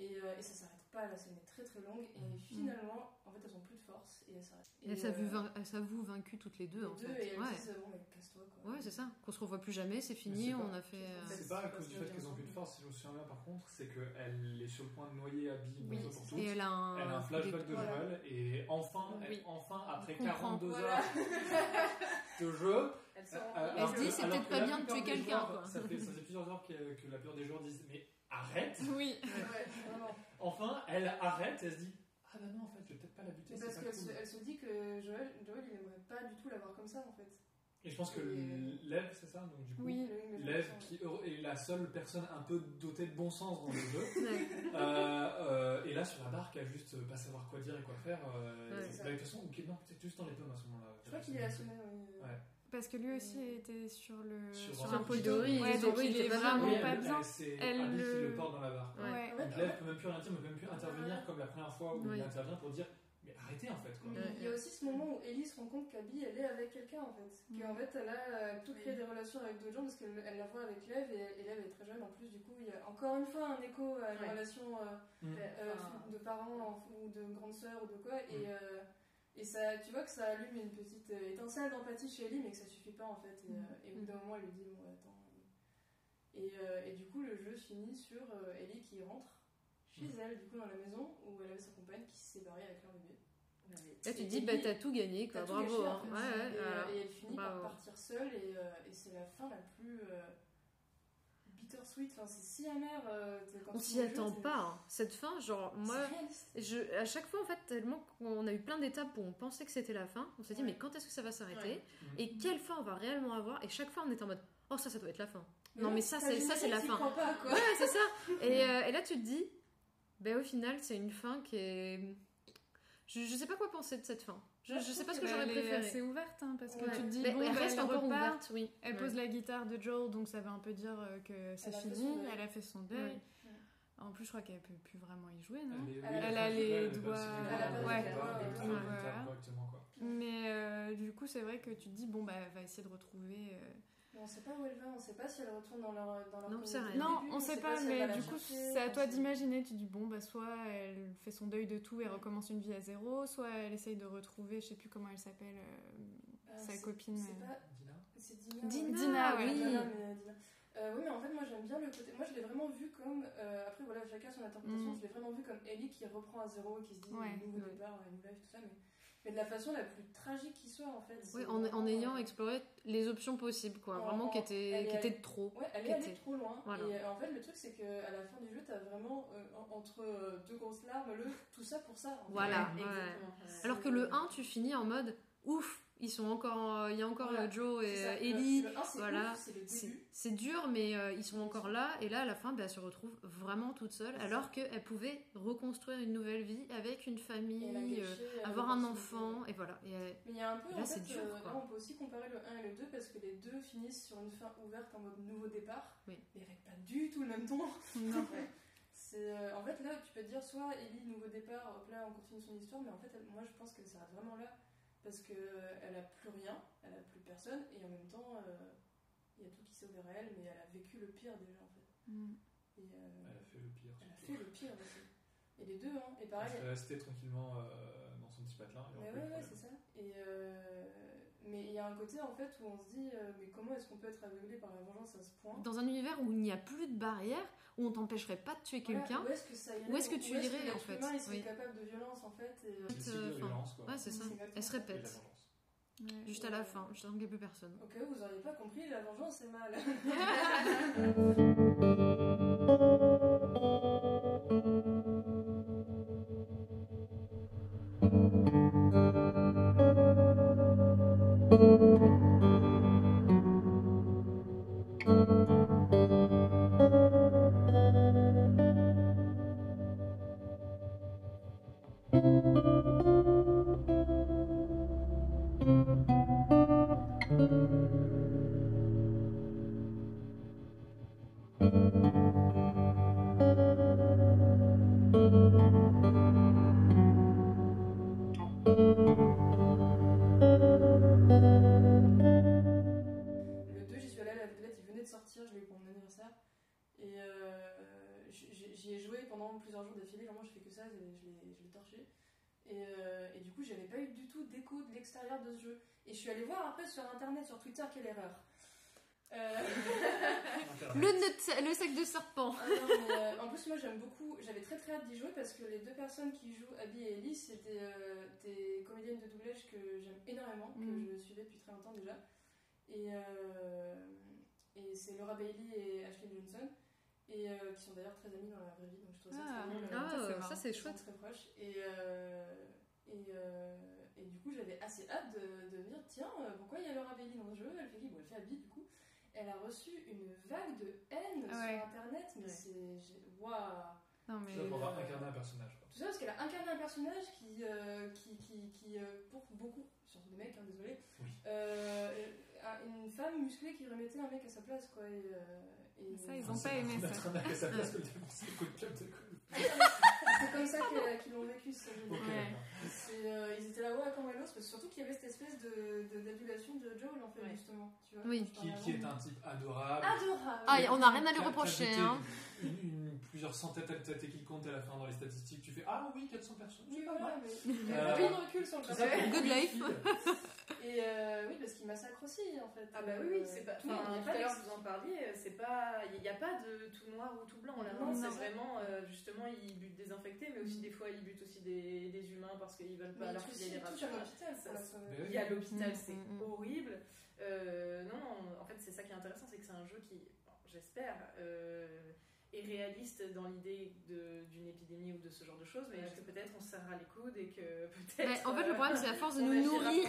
Et, euh, et ça s'arrête pas, la scène est très très longue. Et finalement, en fait, elles ont plus de force et elles s'arrêtent. Et elles euh, s'avouent vain- elles s'avouent vaincues toutes les deux, les en deux, fait. et elles Ouais, disent bon, mais casse-toi quoi. ouais c'est ça. Qu'on se revoit plus jamais, c'est fini, on pas- a fait. euh, c'est pas à cause du fait qu'elles ont plus de force, si je me souviens bien par contre, c'est qu'elle est sur le point de noyer Abby Oui, pour toutes. Et elle a un, Elle a un flashback de Voilà. Joël et enfin, Oui. elle- enfin après On comprend. 42 Voilà. heures de jeu, Elle se euh, dit, c'est peut-être pas bien de tuer quelqu'un. Ça fait, ça fait plusieurs heures que, que la plupart des joueurs disent mais arrête. Oui. Enfin, elle arrête et elle se dit ah bah non en fait je vais peut-être pas la buter. Parce qu'elle cool. se, dit que Joël, Joël, il aimerait pas du tout l'avoir comme ça en fait. Et je pense que Et- Lev c'est ça donc du coup. Oui. Le- le- Lev qui est la seule personne un peu dotée de bon sens dans le jeu. Euh, euh, et là sur la barque à juste pas savoir quoi dire et quoi faire. euh, Ouais. et- bah, de toute façon, ok, non, peut-être juste dans les pommes à ce moment-là. Je crois qu'il est assommé. oui. Ouais. Parce que lui aussi était sur le. Sur Sur un pôle piton. de riz, Ouais, donc il est vraiment. Oui, pas bien. elle- C'est Elle Abby qui le- le porte dans la barque. Ouais. Ouais. Donc Lev peut même plus rien dire, mais peut même plus intervenir comme la première fois où Oui. il intervient pour dire mais arrêtez en fait. Quoi. Il y a aussi ce moment où Ellie se rend compte qu'Abby elle est avec quelqu'un en fait. Qu'en Mm. fait elle a euh, tout créé des relations avec d'autres gens parce qu'elle elle la voit avec Lev et, et Lev est très jeune en plus. Du coup, il y a encore une fois un écho à une Ouais. relation euh, Mm. euh, Enfin, de parents ou de grande sœur ou de quoi. Et, Mm. euh, et ça, tu vois que ça allume une petite euh, étincelle d'empathie chez Ellie, mais que ça suffit pas en fait. Et, Mm. euh, et au bout d'un moment, elle lui dit Bon, attends. Et, euh, et du coup, le jeu finit sur euh, Ellie qui rentre chez elle, du coup, dans la maison où elle avait sa compagne qui s'est séparée avec leur bébé. Là, tu te Et dis, bah, t'as tout gagné, quoi. Bravo. gâché, en fait. Ouais, ouais, et, et elle finit Bravo. par partir seule et, euh, et c'est la fin la plus euh, bittersweet. Enfin, c'est si amer. euh, quand On s'y attend pas. hein. Cette fin, genre, moi, je, à chaque fois, en fait, tellement qu'on a eu plein d'étapes où on pensait que c'était la fin, on s'est dit, Ouais. mais quand est-ce que ça va s'arrêter Ouais. Et quelle fin on va réellement avoir Et chaque fois, on était en mode, oh, ça, ça doit être la fin. non, mais ça, c'est ça, c'est la fin. crois pas, quoi. Ouais, c'est ça. Et, euh, et là, tu te dis, ben au final, c'est une fin qui est. Je, je sais pas quoi penser de cette fin. Je, je sais pas ce que Bah, j'aurais elle est préféré. assez ouverte, hein, parce que Ouais. tu te dis, Mais bon, elle bah, reste elle encore repart, ouverte, oui. Elle Ouais. pose la guitare de Joel, donc ça veut un peu dire euh, que c'est fini, elle a fait son deuil. Ouais. En plus, je crois qu'elle peut plus vraiment y jouer, non Elle, a elle les doigts- a les ouais. Mais euh, du coup, c'est vrai que tu te dis, bon, bah, elle va essayer de retrouver. euh, Mais on sait pas où elle va, on sait pas si elle retourne dans leur, dans leur Non, c'est rien. Non, début, on sait pas, si mais du coup, chercher, c'est à toi d'imaginer. Tu dis, bon, bah, soit elle fait son deuil de tout et recommence une vie à zéro, soit elle essaye de retrouver, je sais plus comment elle s'appelle, euh, Euh, sa c'est- copine. C'est euh, pas. Dina C'est Dina. Dina, ouais. Dina, oui. Dina, mais, Dina. Euh, oui, mais en fait, moi j'aime bien le côté. Moi je l'ai vraiment vu comme. euh, après, voilà, chacun son interprétation. Mm. Je l'ai vraiment vu comme Ellie qui reprend à zéro et qui se dit Ouais. nouveau Ouais. départ, new life, tout ça. Mais, mais de la façon la plus tragique qui soit en fait. Oui, en, ayant euh, exploré les options possibles, quoi. En- Vraiment qui en- étaient, qui de trop. Ouais, elle est allée était- trop loin. Voilà. Et euh, en fait, le truc, c'est qu'à la fin du jeu, t'as vraiment, euh, en- entre deux grosses larmes, le tout ça pour ça. en fait. Voilà. Ouais, ouais. exactement. Alors que le 1, tu finis en mode ouf, ils sont encore, euh, il y a encore Voilà, euh, Joe et ça. euh, Le- Ellie. le voilà. c'est dur, mais euh, ils sont encore là. Et là, à la fin, bah, elle se retrouve vraiment toute seule, alors qu'elle pouvait reconstruire une nouvelle vie avec une famille, euh, avoir un enfant, et voilà. Et, Mais il y a un peu, là, en fait, dur, euh, là, on peut aussi comparer le 1 et le 2 parce que les deux finissent sur une fin ouverte en mode nouveau départ, Oui. mais avec pas du tout le même ton. non. Euh, en fait, là, tu peux te dire soit Ellie, nouveau départ, hop là, on continue son histoire, mais en fait, elle- moi, je pense qu'elle s'arrête vraiment là parce qu'elle a plus rien, elle a plus personne, et en même temps, euh, il y a tout qui s'est à elle, mais elle a vécu le pire déjà, en fait. Mm. Et, euh, Elle a fait le pire. elle a fait le pire aussi. Et les deux, hein, et Elle pareil, serait restée tranquillement euh, dans son petit patelin. et on Mais ouais, ouais, c'est ça. Et euh, mais il y a un côté en fait où on se dit, euh, mais comment est-ce qu'on peut être aveuglé par la vengeance à ce point dans un univers où il n'y a plus de barrière, où on t'empêcherait pas de tuer Voilà, quelqu'un. Où est-ce que que tu irais, l'être en fait humain, il serait Oui. capable de violence en fait. Et, euh, C'est. Ouais, c'est ça. Elle se répète. Ouais. Juste à la fin, juste avant qu'il n'y ait plus personne. Au cas où vous n'auriez pas compris, la vengeance c'est mal. joué pendant plusieurs jours d'affilée, vraiment j'ai fait que ça, je l'ai je je torché. Et, euh, et du coup, j'avais pas eu du tout d'écho de l'extérieur de ce jeu. Et je suis allée voir après sur internet, sur Twitter, quelle erreur. Euh, Le, le sac de serpent. ah non, mais, euh, en plus, moi j'aime beaucoup, j'avais très très hâte d'y jouer parce que les deux personnes qui jouent, Abby et Ellie, c'était euh, des comédiennes de doublage que j'aime énormément, que Mm. je suivais depuis très longtemps déjà. Et, euh, et c'est Laura Bailey et Ashley Johnson, et euh, qui sont d'ailleurs très amies dans la vraie vie, donc je trouve ça Ah, très drôle. Ah, Ça, c'est ça c'est chouette. très proches. Et, euh, et, euh, et du coup, j'avais assez hâte de, de me dire tiens, pourquoi il y a Laura Bailey dans le jeu? Elle fait qui? Bon, elle fait Abby, du coup. Elle a reçu une vague de haine Ah ouais. sur internet, mais Ouais. c'est. Waouh Non, mais. Ça pour avoir incarné un personnage. quoi. Tout ça parce qu'elle a incarné un personnage qui, euh, qui, qui, qui euh, pour beaucoup, surtout des mecs, hein, désolé, Oui. Euh, a une femme musclée qui remettait un mec à sa place, quoi. Et, euh, et- Ça, ils Enfin, ont pas aimé mettre ça. un mec à sa place que le c'est de de cool. Comme ça que- qu'ils l'ont vécu, ce jeu. Ok, Ouais. d'accord. C'est, euh, ils étaient là, ouais, comme l'autre, parce que surtout qu'il y avait cette espèce de, de- d'adulation de Joel, en fait, Ouais. justement. Tu vois, Oui. Qui, qui est un type adorable. Adorable Ah, on n'a rien à lui reprocher. Hein. Une, une- plusieurs centaines de têtes qui comptent à la fin dans les statistiques. Tu fais Ah oui, 400 personnes. Oui, voilà, mal. mais il y Euh, de recul sur le Good une life. Et euh, oui, parce qu'il massacre aussi, en fait. Ah bah oui, oui, c'est pas. Tout à l'heure, vous en parliez, euh, c'est pas. Il n'y a pas de tout noir ou tout blanc là. Non, Non, c'est c'est vrai. vraiment. euh, justement, ils butent des infectés, mais aussi Mm. des fois, ils butent aussi des, des humains parce qu'ils veulent pas il leur filer Ça, sauver. Mais Il y a l'hôpital, Mm, c'est mm, horrible. Euh, non, non, en fait, c'est ça qui est intéressant, c'est que c'est un jeu qui, bon, j'espère, euh, est réaliste dans l'idée de- d'une épidémie ou de ce genre de choses, mais que peut-être on se serrera les coudes et que peut-être. en fait, le euh, problème, c'est à force de on nous nourrir.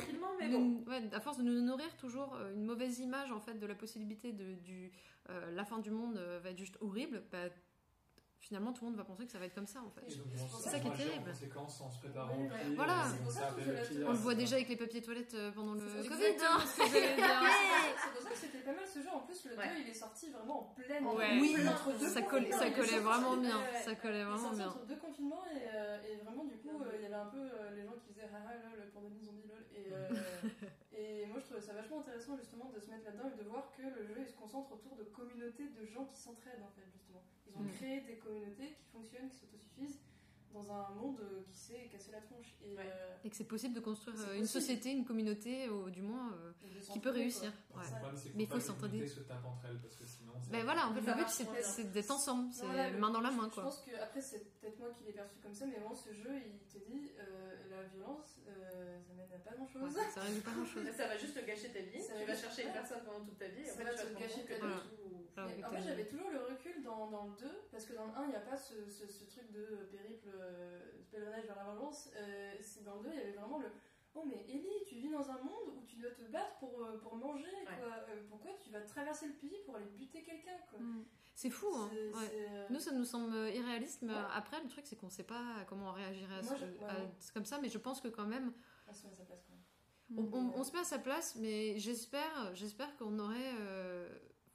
bon. nous- ouais, à force de nous nourrir toujours euh, une mauvaise image en fait de la possibilité de du euh, la fin du monde euh, va être juste horrible bah, finalement tout le monde va penser que ça va être comme ça en fait C'est ça qui est terrible. En conséquence, en se préparant Oui, au ouais. pire, Voilà. on le voit déjà avec les papiers toilettes euh, pendant le Covid hein. C'est pour ça que c'était pas mal ce jeu. En plus, le 2 Ouais. il est sorti vraiment en pleine. Oui, entre deux ça collait, ça collait vraiment bien ça collait vraiment bien entre deux confinements et, euh, vraiment du coup euh, il y avait un peu euh, les gens qui faisaient haha lol pandémie zombie lol et, euh, et moi je trouvais ça vachement intéressant justement de se mettre là-dedans et de voir que le jeu il se concentre autour de communautés de gens qui s'entraident en fait justement. Ils ont Mm. créé des communautés qui fonctionnent, qui s'autosuffisent dans un monde euh, qui s'est cassé la tronche et, Ouais. euh, et que c'est possible de construire euh, une société une communauté ou du moins euh, qui peut réussir ouais. problème, Mais il faut s'entraider. communautés se tapent entre elles parce que sinon. ben voilà en fait le but c'est d'être ensemble c'est Voilà, main dans la main Je quoi pense que après c'est peut-être moi qui l'ai perçu comme ça, mais vraiment ce jeu il te dit euh, la violence euh, ça mène à pas grand chose. Ouais, ça résout pas grand chose Ça va juste te gâcher ta vie. Ça tu va vas chercher une personne pendant toute ta vie. Et en Ça fait, va tu vas te gâcher ta que vie. Ah, Mais en fait, j'avais toujours le recul dans, dans le 2, parce que dans le 1, il n'y a pas ce, ce, ce truc de périple, euh, de pèlerinage vers la vengeance. Euh, dans le 2, il y avait vraiment le Oh, mais Ellie, tu vis dans un monde où tu dois te battre pour, euh, pour manger, quoi. Euh, pourquoi tu vas traverser le pays pour aller buter quelqu'un, quoi? Mm. c'est fou hein ouais. euh, Nous, ça nous semble irréaliste, mais Ouais. après, le truc, c'est qu'on sait pas comment on réagirait à Moi, ce- je- à- comme ça, mais je pense que quand même, on se met à sa place, quand même. on, on- on se met à sa place, mais j'espère, j'espère qu'on aurait, euh,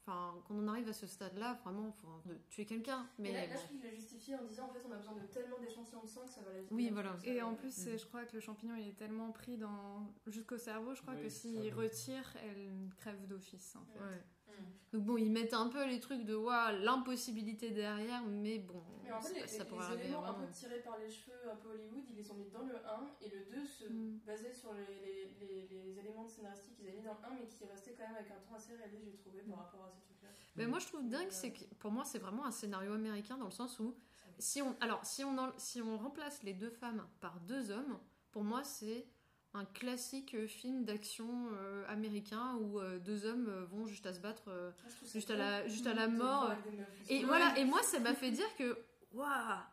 enfin, qu'on en arrive à ce stade-là, vraiment, enfin, de tuer quelqu'un. Mais là, là, bon. je l'ai justifié en disant en fait, on a besoin de tellement d'échantillons de sang que ça va la Oui, voilà. Et en plus, Mm. je crois que le champignon il est tellement pris dans... jusqu'au cerveau, je crois Oui, que s'il retire, elle crève d'office. En fait. Ouais. Mm. Donc bon, ils mettent un peu les trucs de waouh, l'impossibilité derrière, mais bon, Mais en fait, les, ça les- pourrait les éléments un peu tirés par les cheveux, un peu Hollywood, ils les ont mis dans le 1 et le 2 se Mm. basait sur les, les, éléments scénaristiques qu'ils avaient mis dans le 1 mais qui restaient quand même avec un ton assez réaliste, j'ai trouvé, par rapport à ces trucs-là. Mais moi, je trouve dingue, c'est que pour moi, c'est vraiment un scénario américain dans le sens où si on, alors, si on, en- si on remplace les deux femmes par deux hommes, pour moi, c'est un classique euh, film d'action euh, américain où euh, deux hommes vont juste à se battre euh, ça juste à la, juste à la mort. Et voilà, et moi, ça m'a fait dire que waouh,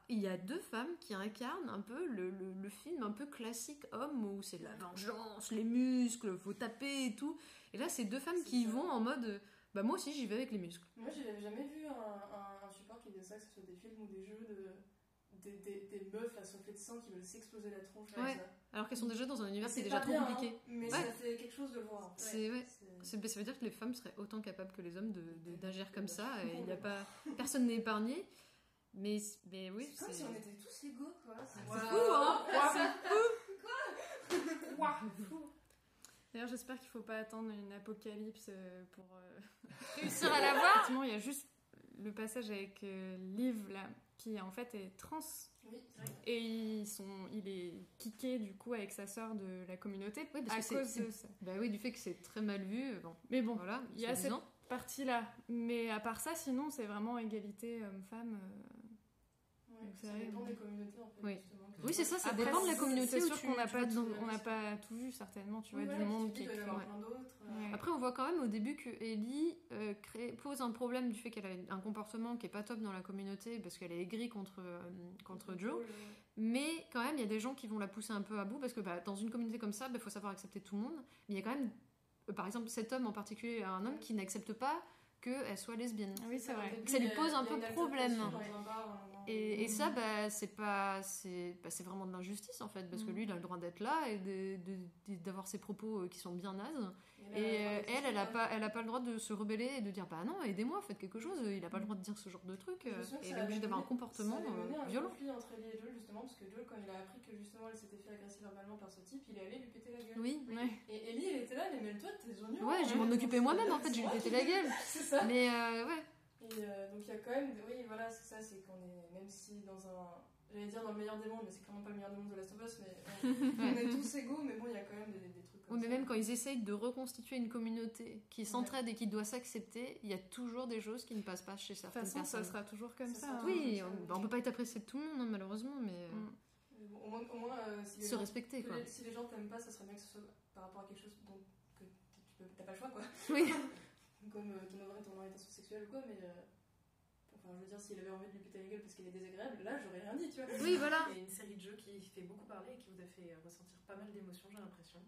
il y a deux femmes qui incarnent un peu le, le- le film un peu classique homme où c'est la vengeance, les muscles, faut taper et tout. Et là, c'est deux femmes qui ça. vont en mode Bah moi aussi j'y vais avec les muscles. Moi, j'avais jamais vu un, un- un support qui faisait ça, que ce soit des films ou des jeux de. Des, des, des meufs assoiffées de sang qui veulent s'exploser la tronche avec Ouais. ça. Alors qu'elles sont déjà dans un univers qui est C'est déjà trop bien, compliqué. hein, mais Ouais. ça fait quelque chose de le voir. C'est ouais. C'est- C'est- Ça veut dire que les femmes seraient autant capables que les hommes de- de- d'agir comme ça et il n'y a pas personne n'est épargné. Mais, mais oui, C'est comme c'est si on était tous égaux, quoi. C'est c'est voilà. fou, hein D'ailleurs, j'espère qu'il faut pas attendre une apocalypse euh, pour euh, Réussir à la voir Effectivement, il y a juste le passage avec euh, Liv là, qui en fait est trans Oui, c'est vrai. et ils sont, il est kické du coup avec sa sœur de la communauté Oui, parce à que cause de ça. Bah oui, du fait que c'est très mal vu. Bon, Mais bon, voilà, il y a cette soi-disant. partie là. Mais à part ça, sinon c'est vraiment égalité homme-femme. euh. Ça c'est dépend des communautés en fait. Oui. justement. Oui, c'est ça, ça Après, dépend de la c'est- communauté C'est où sûr tu- n'a pas, on n'a pas tout vu certainement, tu Oui, vois, voilà, du monde qui est plein euh, Ouais. Après, on voit quand même au début que Ellie euh, crée- pose un problème du fait qu'elle a un comportement qui est pas top dans la communauté parce qu'elle est aigrie contre, euh, contre Joe. Cool. Mais quand même, il y a des gens qui vont la pousser un peu à bout parce que bah, dans une communauté comme ça, il faut savoir accepter tout le monde. Mais il y a quand même, euh, par exemple, cet homme en particulier, un homme qui n'accepte pas qu'elle soit lesbienne. Ah oui, c'est vrai. Ça lui pose un peu problème. altercation dans un bar, à un moment. Et, et ça, bah, c'est pas, c'est, bah, c'est vraiment de l'injustice en fait, parce que Mm. lui, il a le droit d'être là et de- de- de- d'avoir ses propos euh, qui sont bien nazes. Et elle a euh, elle, elle a pas, elle a pas le droit de se rebeller et de dire bah non, aidez-moi, faites quelque chose. Il a pas le droit de dire ce genre de truc. Euh, Et il est obligé d'avoir un comportement euh, violent. conflit entre Ellie et Joel justement parce que Joel quand il a appris que justement elle s'était fait agresser verbalement par ce type il est allé lui péter la gueule Oui. Ouais. et Ellie elle était là mais mêle-toi de tes oignons Ouais, je m'en occuper moi-même en fait, je lui péter la gueule. c'est ça Mais ouais. Et euh, donc il y a quand même oui voilà c'est ça c'est qu'on est même si dans un j'allais dire dans le meilleur des mondes mais c'est clairement pas le meilleur des mondes de Last of Us mais on, on est tous égaux mais bon il y a quand même des, des trucs comme Oui, mais ça même quand ils essayent de reconstituer une communauté qui s'entraide et qui doit s'accepter, il y a toujours des choses qui ne passent pas chez De toute certaines façon, ça personnes. sera toujours comme Ça ça. hein. Oui, ça, on, bah, on peut pas être apprécié de tout le monde hein, malheureusement, mais euh, Mm. Mais bon, au moins, au moins euh, si, les se gens, respecter quoi. les- si les gens t'aiment pas ça serait bien que ce soit par rapport à quelque chose dont que tu peux t'as pas le choix quoi Oui. comme euh, ton, ori- ton orientation sexuelle ou quoi, mais. euh, enfin, je veux dire, s'il avait envie de lui péter la gueule parce qu'elle est désagréable, là, j'aurais rien dit, tu vois. Oui, voilà. Il y a une série de jeux qui fait beaucoup parler et qui vous a fait ressentir pas mal d'émotions, j'ai l'impression.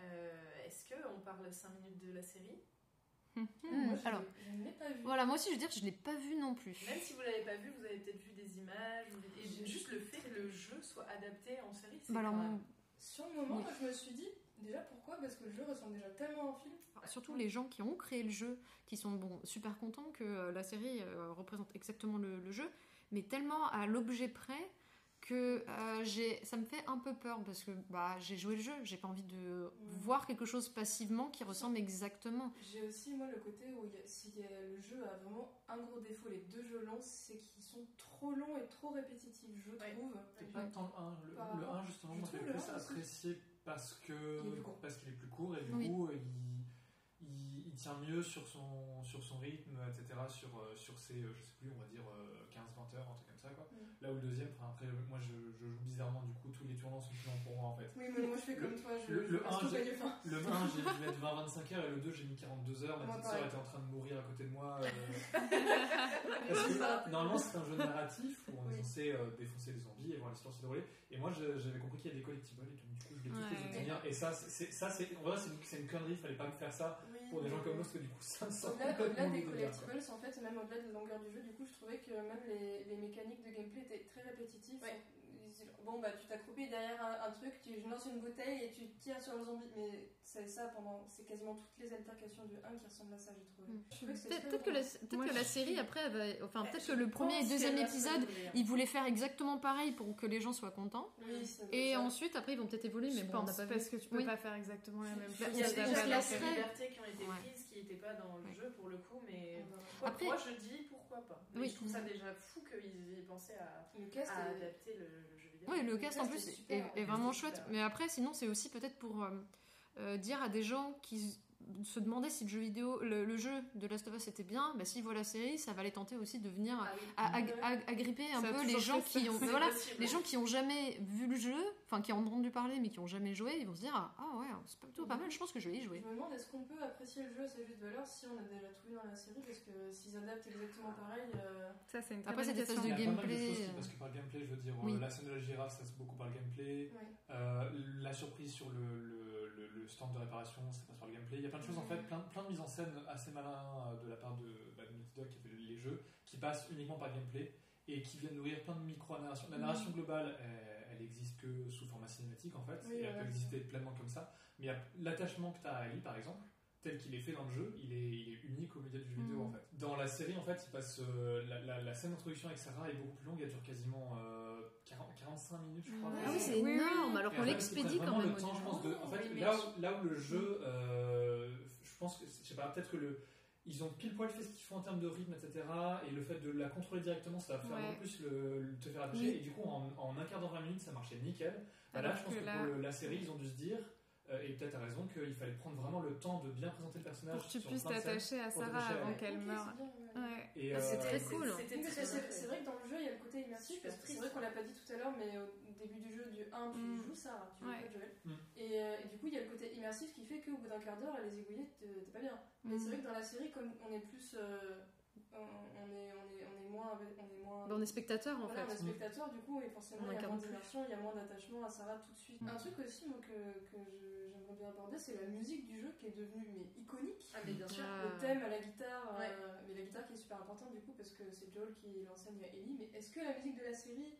Euh, Est-ce qu'on parle 5 minutes de la série? Moi, Hmm, je alors, je ne l'ai pas vu. voilà, moi aussi je veux dire que je l'ai pas vu non plus. Même si vous l'avez pas vu, vous avez peut-être vu des images. Et juste le fait que le jeu soit adapté en série, c'est Bah alors, même- Sur le moment, Oui. moi, je me suis dit, déjà pourquoi? Parce que le jeu ressemble déjà tellement à un film. surtout les gens qui ont créé le jeu, qui sont bon, super contents que euh, la série euh, représente exactement le, le jeu, mais tellement à l'objet près que euh, j'ai, ça me fait un peu peur parce que bah, j'ai joué le jeu, j'ai pas envie de voir quelque chose passivement qui ressemble exactement. J'ai aussi, moi, le côté où y a- si y a- le jeu a vraiment un gros défaut, les deux jeux longs, c'est qu'ils sont trop longs et trop répétitifs, je Ouais. trouve. C'est pas tant le 1. Le, Par le rapport- 1, justement, je moi, trouve j'ai le plus 1 aussi. apprécié parce que parce qu'il est plus court et du Oui. coup, il, il, il tient mieux sur son, sur son rythme, etc. Sur, euh, sur ses, euh, je sais plus, on va dire euh, 15-20 heures, un truc comme ça. Quoi. Mm. Là où le deuxième, après, moi, je, je joue bizarrement, du coup, tous les tournants sont plus longs pour moi, en fait. Oui, mais moi, je fais comme toi, je, le- je le reste un, au j'ai- gagne fin. Le 1, j'ai dû mettre 20-25 heures et le 2, j'ai mis 42 heures. Ma Moi, petite soeur était en train de mourir à côté de moi. euh, Parce que normalement, c'est un jeu narratif où on est Oui. censé euh, défoncer les zombies et voir l'histoire se dérouler. Et moi, j'avais compris qu'il y a des collectibles et donc, du coup, je les Ouais. obtenir. Et ça, c'est- c'est ça, c'est en vrai, c'est une, connerie. Il fallait pas me faire ça Oui, pour des gens comme nous, parce que du coup, ça me sort Au-delà, des collectibles, en fait, même au-delà de la longueur du jeu, du coup, je trouvais que même les, les mécaniques de gameplay étaient très répétitives. Ouais. Bon, bah, tu t'accroupis derrière un, un truc, tu lances une bouteille et tu tires sur le zombie. Mais c'est ça pendant. C'est quasiment toutes les altercations du 1 qui ressemblent à ça, j'ai trouvé. Mm. C'était Peut-être peut-être que, la, bien. peut-être Moi, que la je série suis- après, elle va- enfin peut-être Je que le premier et deuxième épisode, ils voulaient faire exactement pareil pour que les gens soient contents. Oui, c'est Et ça. ensuite, après, ils vont peut-être évoluer, mais bon, on n'a pas vu. parce que tu peux Oui. pas faire exactement la même Bah, chose. Il y a des libertés qui ont été prises qui n'étaient pas dans le jeu pour le coup, mais Après- moi, je dis pourquoi pas. Mais Oui. je trouve ça déjà fou qu'ils aient pensé à, Le cast à est- adapter le, le jeu vidéo. Oui, le Le cast cast en plus est, super. est- est Le vraiment chouette. super. Mais après, sinon, c'est aussi peut-être pour euh, euh, dire à des gens qui se demandaient si le jeu vidéo, le, le jeu de Last of Us était bien, bah, s'ils voient la série, ça va les tenter aussi de venir Ah oui. à, ag- Ouais. ag- agripper un Ça peu les gens qui ont, C'est voilà, possible. les gens qui ont jamais vu le jeu. enfin qui en ont entendu parler mais qui ont jamais joué, ils vont se dire ah ouais, c'est plutôt pas mal, je pense que je vais y jouer. Je me demande est-ce qu'on peut apprécier le jeu à sa juste valeur si on a déjà tout vu dans la série parce que s'ils adaptent exactement pareil. euh, Ça, c'est une très Après, bonne cette espèce question. de de gameplay, choses, euh, parce que par gameplay, je veux dire, Oui. euh, la scène de la girafe, ça c'est beaucoup par le gameplay. Euh, la surprise sur le, le- le- le stand de réparation, c'est pas sur le gameplay. Il y a plein de choses en fait, plein, plein de mises en scène assez malin euh, de la part de, bah, de Naughty Dog qui fait les jeux, qui passent uniquement par gameplay et qui viennent nourrir plein de micro-narrations. La narration globale, elle, elle existe que sous format cinématique en fait, Oui, et elle peut exister pleinement comme ça. Mais l'attachement que tu as à Ellie par exemple, tel qu'il est fait dans le jeu, il est, il est unique au milieu du jeu vidéo Mm. en fait. Dans la série en fait, il passe euh, la, la- la scène d'introduction avec Sarah est beaucoup plus longue, elle dure quasiment euh, 40 45 minutes je crois. Ah oui, c'est Oui, oui. énorme, alors qu'on l'expédie quand même. le temps, je pense, de, en fait, là, où, là où le jeu, euh, je pense que, je sais pas, peut-être que le, ils ont pile poil fait ce qu'il faut en termes de rythme, etc. Et le fait de la contrôler directement, ça va faire Ouais. beaucoup plus le, le- te faire attacher. Oui. Et du coup, en, en un quart d'heure, 20 minutes, ça marchait nickel. Bah Alors là, je pense que que, là- pour le- la série, ils ont dû se dire, euh, et peut-être à raison, qu'il fallait prendre vraiment le temps de bien présenter le personnage. Pour que tu sur puisses t'attacher à Sarah avant elle. qu'elle meure. Ouais. Et, Ah, c'est euh, très cool. C'était Oui, très- c'est vrai. que dans le jeu, il y a le côté immersif. Super parce que C'est vrai qu'on l'a pas dit tout à l'heure, mais au début du jeu, du 1, tu Mm. joues Sarah, tu joues Ouais. pas Joël. Mm. Et, euh, et du coup, il y a le côté immersif qui fait qu'au bout d'un quart d'heure, à les égouiller, t'es pas bien. Mais Mm. c'est vrai que dans la série, comme on est plus. euh, on, on est, on, est, on est moins. On est moins Bah, on est spectateur en voilà, on est fait. spectateur, du coup, et forcément, il y a moins plus. d'immersion, il y a moins d'attachement à Sarah tout de suite. Mm. Un truc aussi moi, que, que je- j'aimerais bien aborder, c'est la musique du jeu qui est devenue mais, iconique. Ah, mais bien sûr. Le thème à la guitare, Ouais. euh, mais la guitare qui est super importante du coup parce que c'est Joel qui l'enseigne à Ellie. Mais est-ce que la musique de la série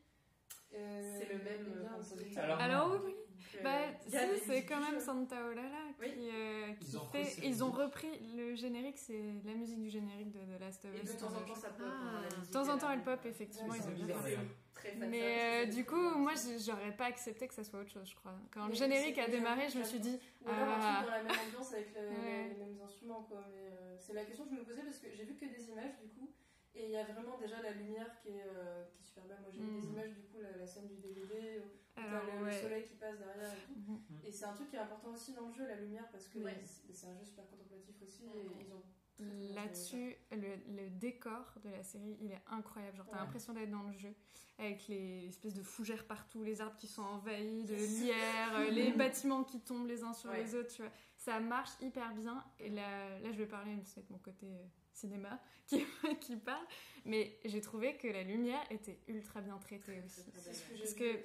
euh, C'est le même, bien euh, compositeur. Alors, Alors oui, euh, bah, si, c'est quand même. Santa Olala qui, Oui. euh, qui Ils ont fait. repris Ils ont repris le générique, c'est la musique du générique de The Last of Et Us. de temps en temps, ça. Ah. la De temps en temps, elle pop, effectivement. Ouais, ils ont bien. Très Mais euh, du coup, bien. moi, j'aurais pas accepté que ça soit autre chose, je crois. Quand le générique a démarré, je me suis dit, Ou alors Ah. dans la même ambiance avec le- Ouais. les mêmes instruments quoi. Mais euh, c'est la question que je me posais parce que j'ai vu que des images du coup. Et il y a vraiment déjà la lumière qui est, euh, qui est super belle. Moi j'ai vu Mm. des images du coup, la, la scène du DVD, où t'as alors, le, ouais. soleil qui passe derrière et tout. Mhm. Et c'est un truc qui est important aussi dans le jeu, la lumière, parce que Ouais. c'est c'est un jeu super contemplatif aussi. Et ils ont Là-dessus, le, le décor de la série, il est incroyable. Genre, t'as Ouais. l'impression d'être dans le jeu, avec les espèces de fougères partout, les arbres qui sont envahis de lierre, les bâtiments qui tombent les uns sur Ouais. les autres, tu vois. Ça marche hyper bien. Et là, là je vais parler, mais c'est mon côté euh, cinéma qui, qui parle. Mais j'ai trouvé que la lumière était ultra bien traitée aussi. ça. C'est ce que j'ai Parce que-.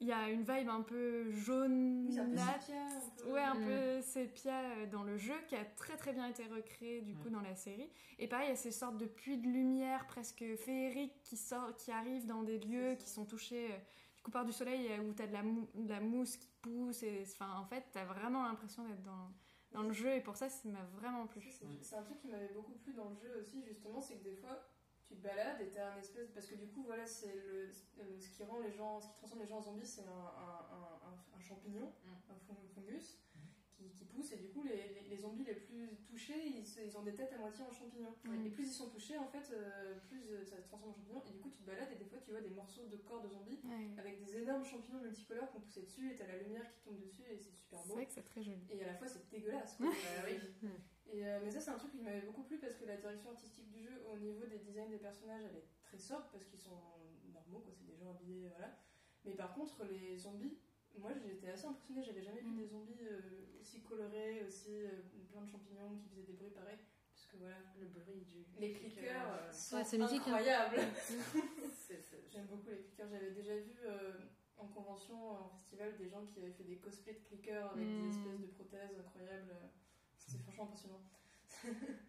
Il y a une vibe un peu Oui, c'est un peu sépia, un peu. Ouais, un Mm. peu sépia euh, dans le jeu, qui a très très bien été recréé du coup Mm. dans la série. Et pareil, il y a ces sortes de puits de lumière presque féeriques qui, sortent, qui arrivent dans des lieux qui sont touchés euh, du coup par du soleil, euh, où t'as de la, mou- de la mousse qui pousse. Et, enfin, en fait, t'as vraiment l'impression d'être dans, dans le jeu, et pour ça, ça m'a vraiment plu. C'est un truc qui m'avait beaucoup plu dans le jeu aussi, justement, c'est que des fois, tu te balades et t'as un espèce. Parce que du coup, voilà, c'est le, euh, ce qui rend les gens, ce qui transforme les gens en zombies, c'est un, un- un- un- un champignon, Mm. un fun- fungus, qui, qui pousse, et du coup, les, les- les zombies les plus touchés, ils, ont des têtes à moitié en champignon. Mm. Et plus ils sont touchés, en fait, euh, plus euh, ça se transforme en champignon, et du coup, tu te balades et des fois, tu vois des morceaux de corps de zombies avec des énormes champignons multicolores qui ont poussé dessus, et t'as la lumière qui tombe dessus, et c'est super C'est beau. vrai que c'est très joli. Et à la fois, c'est dégueulasse. quoi. Bah oui. Et, euh, mais ça, c'est un truc qui m'avait beaucoup plu parce que la direction artistique du jeu, au niveau des designs des personnages, elle est très sobre parce qu'ils sont normaux, quoi. C'est des gens habillés, voilà. Mais par contre, les zombies, moi j'étais assez impressionnée. J'avais jamais vu Mm. des zombies euh, aussi colorés, aussi euh, plein de champignons qui faisaient des bruits pareils. Parce que voilà, Le bruit du. les clickers euh, sont Ouais, hein. incroyables. c'est- J'aime beaucoup les clickers. J'avais déjà vu euh, en convention, en festival, des gens qui avaient fait des cosplays de clickers avec Mm. des espèces de prothèses incroyables. C'était franchement impressionnant.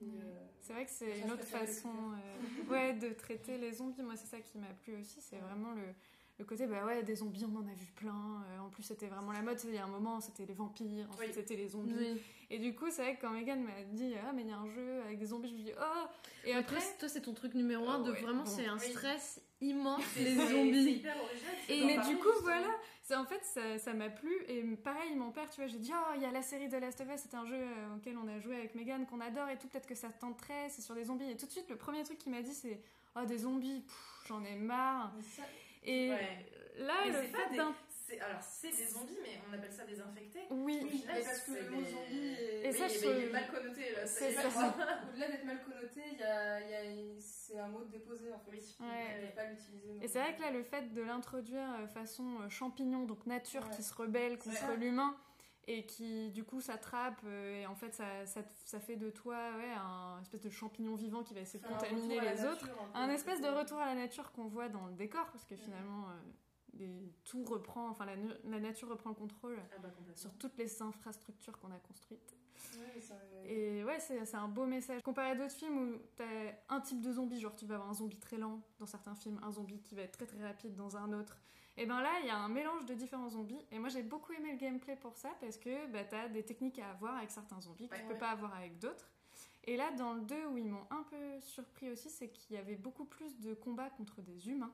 Mm. euh, C'est vrai que c'est une autre façon euh, ouais, de traiter les zombies. Moi, c'est ça qui m'a plu aussi. C'est Ouais. vraiment le, le côté, bah ouais, des zombies, on en a vu plein. Euh, en plus, c'était vraiment la mode. Il y a un moment, c'était les vampires, ensuite, Oui. c'était les zombies. Oui. Et du coup, c'est vrai que quand Megan m'a dit, ah, mais il y a un jeu avec des zombies, je me dis, oh Et Et après, toi, c'est ton truc numéro un de Ouais, vraiment, bon, c'est un oui. stress immense, les zombies. hyper Et mais du coup, justement. voilà, c'est en fait ça ça m'a plu et pareil mon père, tu vois, j'ai dit oh il y a la série de Last of Us, c'est un jeu euh, auquel on a joué avec Megan qu'on adore et tout, peut-être que ça te tenterait, c'est sur des zombies et tout de suite le premier truc qu'il m'a dit c'est oh des zombies, j'en ai marre. mais ça- Et Ouais. là Mais le fait des- d'un Alors, c'est des zombies, mais on appelle ça des infectés. oui, mais parce que le mot des- zombie est- Et Oui, ça, mais je- il est mal connoté là. c'est ça. Au-delà d'être mal connoté, il y a, il y a- c'est un mot déposé en fait. Oui. On Ouais. peut pas l'utiliser. Et c'est vrai que là, le fait de l'introduire euh, façon euh, champignon, donc nature Ouais. qui se rebelle contre l'humain et qui du coup s'attrape euh, et en fait ça, ça, ça fait de toi ouais, un espèce de champignon vivant qui va essayer de contaminer les autres. Un espèce de retour à la nature qu'on voit dans le décor parce que Mhm. finalement euh, les- tout reprend, enfin la, nature reprend le contrôle Ah bah sur toutes les infrastructures qu'on a construites. Ouais, ça- Et ouais, c'est c'est un beau message. Comparé à d'autres films où t'as un type de zombie, genre tu vas avoir un zombie très lent dans certains films, un zombie qui va être très très rapide dans un autre. Et ben là, il y a un mélange de différents zombies. Et moi, j'ai beaucoup aimé le gameplay pour ça parce que bah, t'as des techniques à avoir avec certains zombies que tu Ouais. peux Ouais. pas avoir avec d'autres. Et là, dans le 2, où ils m'ont un peu surpris aussi, c'est qu'il y avait beaucoup plus de combats contre des humains.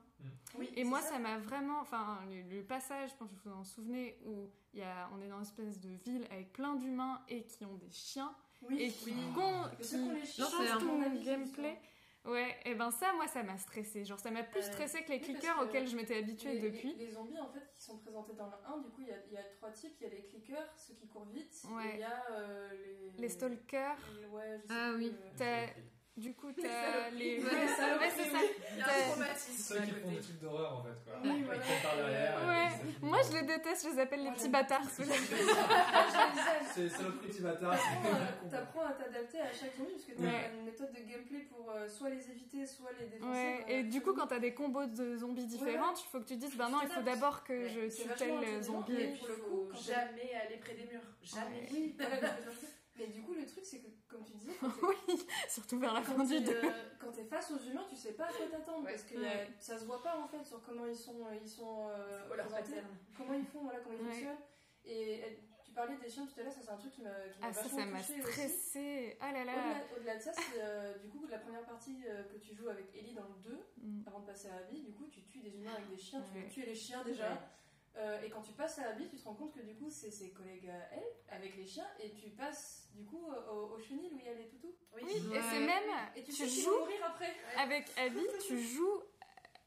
Oui, Et moi, ça m'a vraiment. Enfin, le, le passage, je pense que vous vous en souvenez, où il y a, on est dans une espèce de ville avec plein d'humains et qui ont des chiens Oui, et qui, oui. con- qui changent bon avis, gameplay. Ouais, et ben ça, moi, ça m'a stressé. Genre, ça m'a plus Euh, stressé que les clickers que auxquels je m'étais habituée Les, depuis. les- les zombies en fait qui sont présentés dans le 1, du coup il y a, il y a trois types, il y a les clickers, ceux qui courent vite, Ouais. il y a euh, les... Les stalkers. les- Ouais, je sais Ah oui. euh, Du coup, t'as les. Ouais, les ouais, c'est ça. Il y a C'est ceux qui font des trucs d'horreur en fait. Quoi. Oui, Ils voilà. tombent par derrière. Ouais. et puis ça Moi, je les déteste, je les appelle les Moi, petits bâtards. C'est saloperie petit bâtard. T'apprends à- t'adapter à chaque zombie parce que t'as Ouais. une méthode de gameplay pour euh, soit les éviter, soit les défoncer. Ouais, et du coup, quand t'as des combos de zombies différentes, il faut que tu dises, bah non, il faut d'abord que je c'est tue tel zombie. et le le quand jamais aller près des murs. Jamais. Mais du coup le truc c'est que comme tu disais, Oui, surtout vers la fin du t'es 2. euh, quand t'es face aux humains, tu sais pas à quoi t'attendre Ouais. parce que Ouais. ça se voit pas en fait sur comment ils sont, ils sont euh, Oh, comment ils font, voilà, comment ils Ouais. fonctionnent. Et euh, tu parlais des chiens tout à l'heure, ça c'est un truc qui m'a Ah, ça, vachement ça m'a stressé. Ah là là. Au-delà au-delà de ça, c'est euh, du coup la première partie euh, que tu joues avec Ellie dans le 2, Mm. avant de passer à Abby, du coup tu tues des humains avec des chiens, tu Ouais. veux tuer les chiens déjà. Ouais. Euh, et quand tu passes à Abby, tu te rends compte que du coup c'est ses collègues à elle, avec les chiens, et tu passes du coup au, au chenil où il y a les toutous. Oui. Oui, et c'est même. Et tu, Tu joues mourir après. avec Abby, tu joues.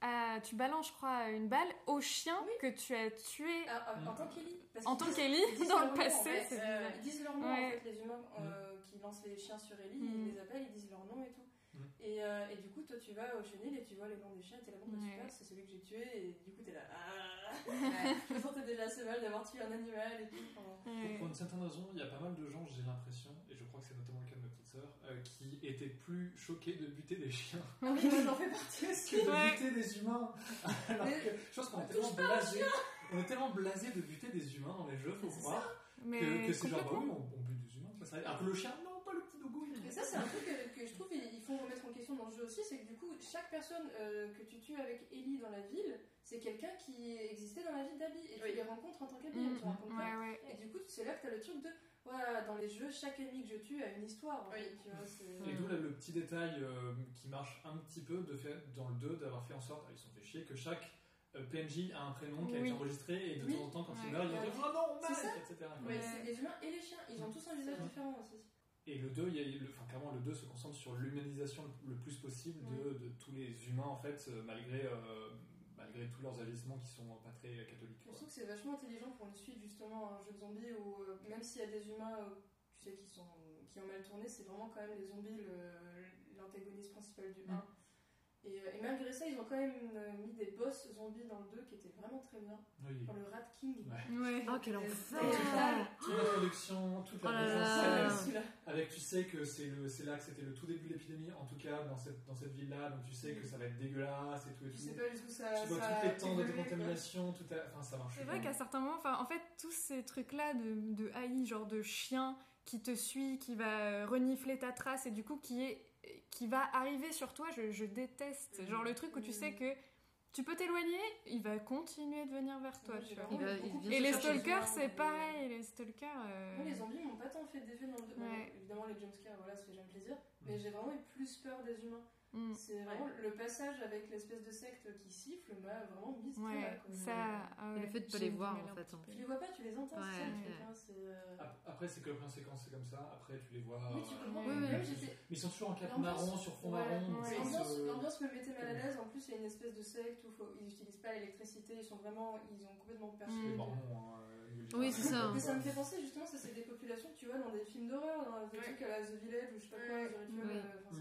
À, tu balances, je crois, une balle au chien Oui. que tu as tué Ah, en, en tant qu'Ellie. en tant qu'Ellie dans le nom, passé. en fait. c'est Euh. Ils disent leur nom Ouais. en fait, les humains euh, qui lancent les chiens sur Ellie, Mm. ils les appellent, ils disent leur nom et tout. Mm. Et, euh, et du coup, toi tu vas au chenil et tu vois les noms des chiens, t'es là, bon, bah, super, c'est celui que j'ai tué, et du coup t'es là, ah Ouais. Je me sentais déjà assez mal d'avoir tué un animal et tout. enfin. Pour une certaine raison, il y a pas mal de gens, j'ai l'impression, et je crois que c'est notamment le cas de ma petite sœur, euh, qui étaient plus choqués de buter des chiens Ah oui, moi j'en fais partie aussi. que de Ouais. buter des humains. Alors Mais- que je pense qu'on est tellement blasé, on est tellement blasé de buter des humains dans les jeux, faut croire, Mais que, que c'est genre, bah oui, on, on bute des humains, ça. Alors que le chien, non, pas le petit dogo. Ça, c'est un truc que, que je trouve il faut remettre en question dans le jeu aussi, c'est que du coup, chaque personne euh, que tu tues avec Ellie dans la ville, c'est quelqu'un qui existait dans la ville d'Abby, et tu Oui. les rencontres en tant qu'Abby, Mm. et tu rencontres pas. Ouais, ouais. Et du coup, c'est là que t'as le truc de, voilà, dans les jeux, chaque ennemi que je tue a une histoire, en Oui. fait, tu vois, c'est... Et d'où là, le petit détail euh, qui marche un petit peu de fait, dans le 2 d'avoir fait en sorte, ils se sont fait chier, que chaque euh, PNJ a un prénom qui a Oui. été enregistré et de Oui. temps en temps quand Ouais. il meurt, ils vont dire Oh non, Mike etc. Ouais, Ouais. c'est les humains et les chiens, ils ont tous un visage différent aussi. Et le 2, il y a, le, enfin, clairement, le 2 se concentre sur l'humanisation le, plus possible de, de tous les humains, en fait, euh, malgré, euh, malgré tous leurs agissements qui sont pas très catholiques. Je trouve que c'est vachement intelligent pour une suite, justement, à un jeu de zombies où, euh, même s'il y a des humains, euh, tu sais, qui, sont, qui ont mal tourné, c'est vraiment quand même les zombies le- l'antagoniste principal du 1. Et, euh, et malgré ça, ils ont quand même euh, mis des boss zombies dans le 2 qui étaient vraiment très bien. Oui. Dans le Rat King. Ouais. Ouais. Oh, quel enfer Toute l'introduction, toute la Oh là présence, là. avec- tu sais que c'est le- c'est là que c'était le tout début de l'épidémie, en tout cas dans cette, dans cette ville-là, donc tu sais que ça va être dégueulasse et tout et Tu tout. sais pas du tout ça. Tu vois ça toutes a les temps de décontamination, tout enfin ça marche. C'est vrai qu'à certains moments, enfin, en fait, tous ces trucs-là de, de AI, genre de chien qui te suit, qui va renifler ta trace et du coup qui est qui va arriver sur toi, je, je déteste. Mhm. Genre le truc où tu sais que tu peux t'éloigner, il va continuer de venir vers toi, tu vois. Il va- il Et les stalkers, c'est pareil, les stalkers. euh, Moi, les zombies m'ont pas tant fait d'effet dans le 2. Bon, Ouais. évidemment, les jumpscares, voilà, ça fait jamais plaisir. Mais j'ai vraiment eu plus peur des humains. Mm, C'est vraiment le passage avec l'espèce de secte qui siffle m'a vraiment mise Ouais, ça. ah ouais, le fait de pas les voir en fait. Tu les vois pas, tu les entends, Ouais, ça hein, euh, Ap- Après, c'est que la première séquence, c'est comme ça. Après, tu les vois. Oui, tu euh, comprends. Oui, mais ils sont toujours en cap marron sur fond Ouais, marron. L'ambiance, me mettait mal à l'aise. En plus, il y a une espèce de secte où faut- ils n'utilisent pas l'électricité. Ils sont vraiment, ils ont complètement de- mormons, hein, euh, Oui, c'est ça. Mais ça me fait penser justement, ça c'est des populations que tu vois dans des films d'horreur, dans des trucs à la The Village ou je sais pas quoi, Ouais. The Ritual. Oui.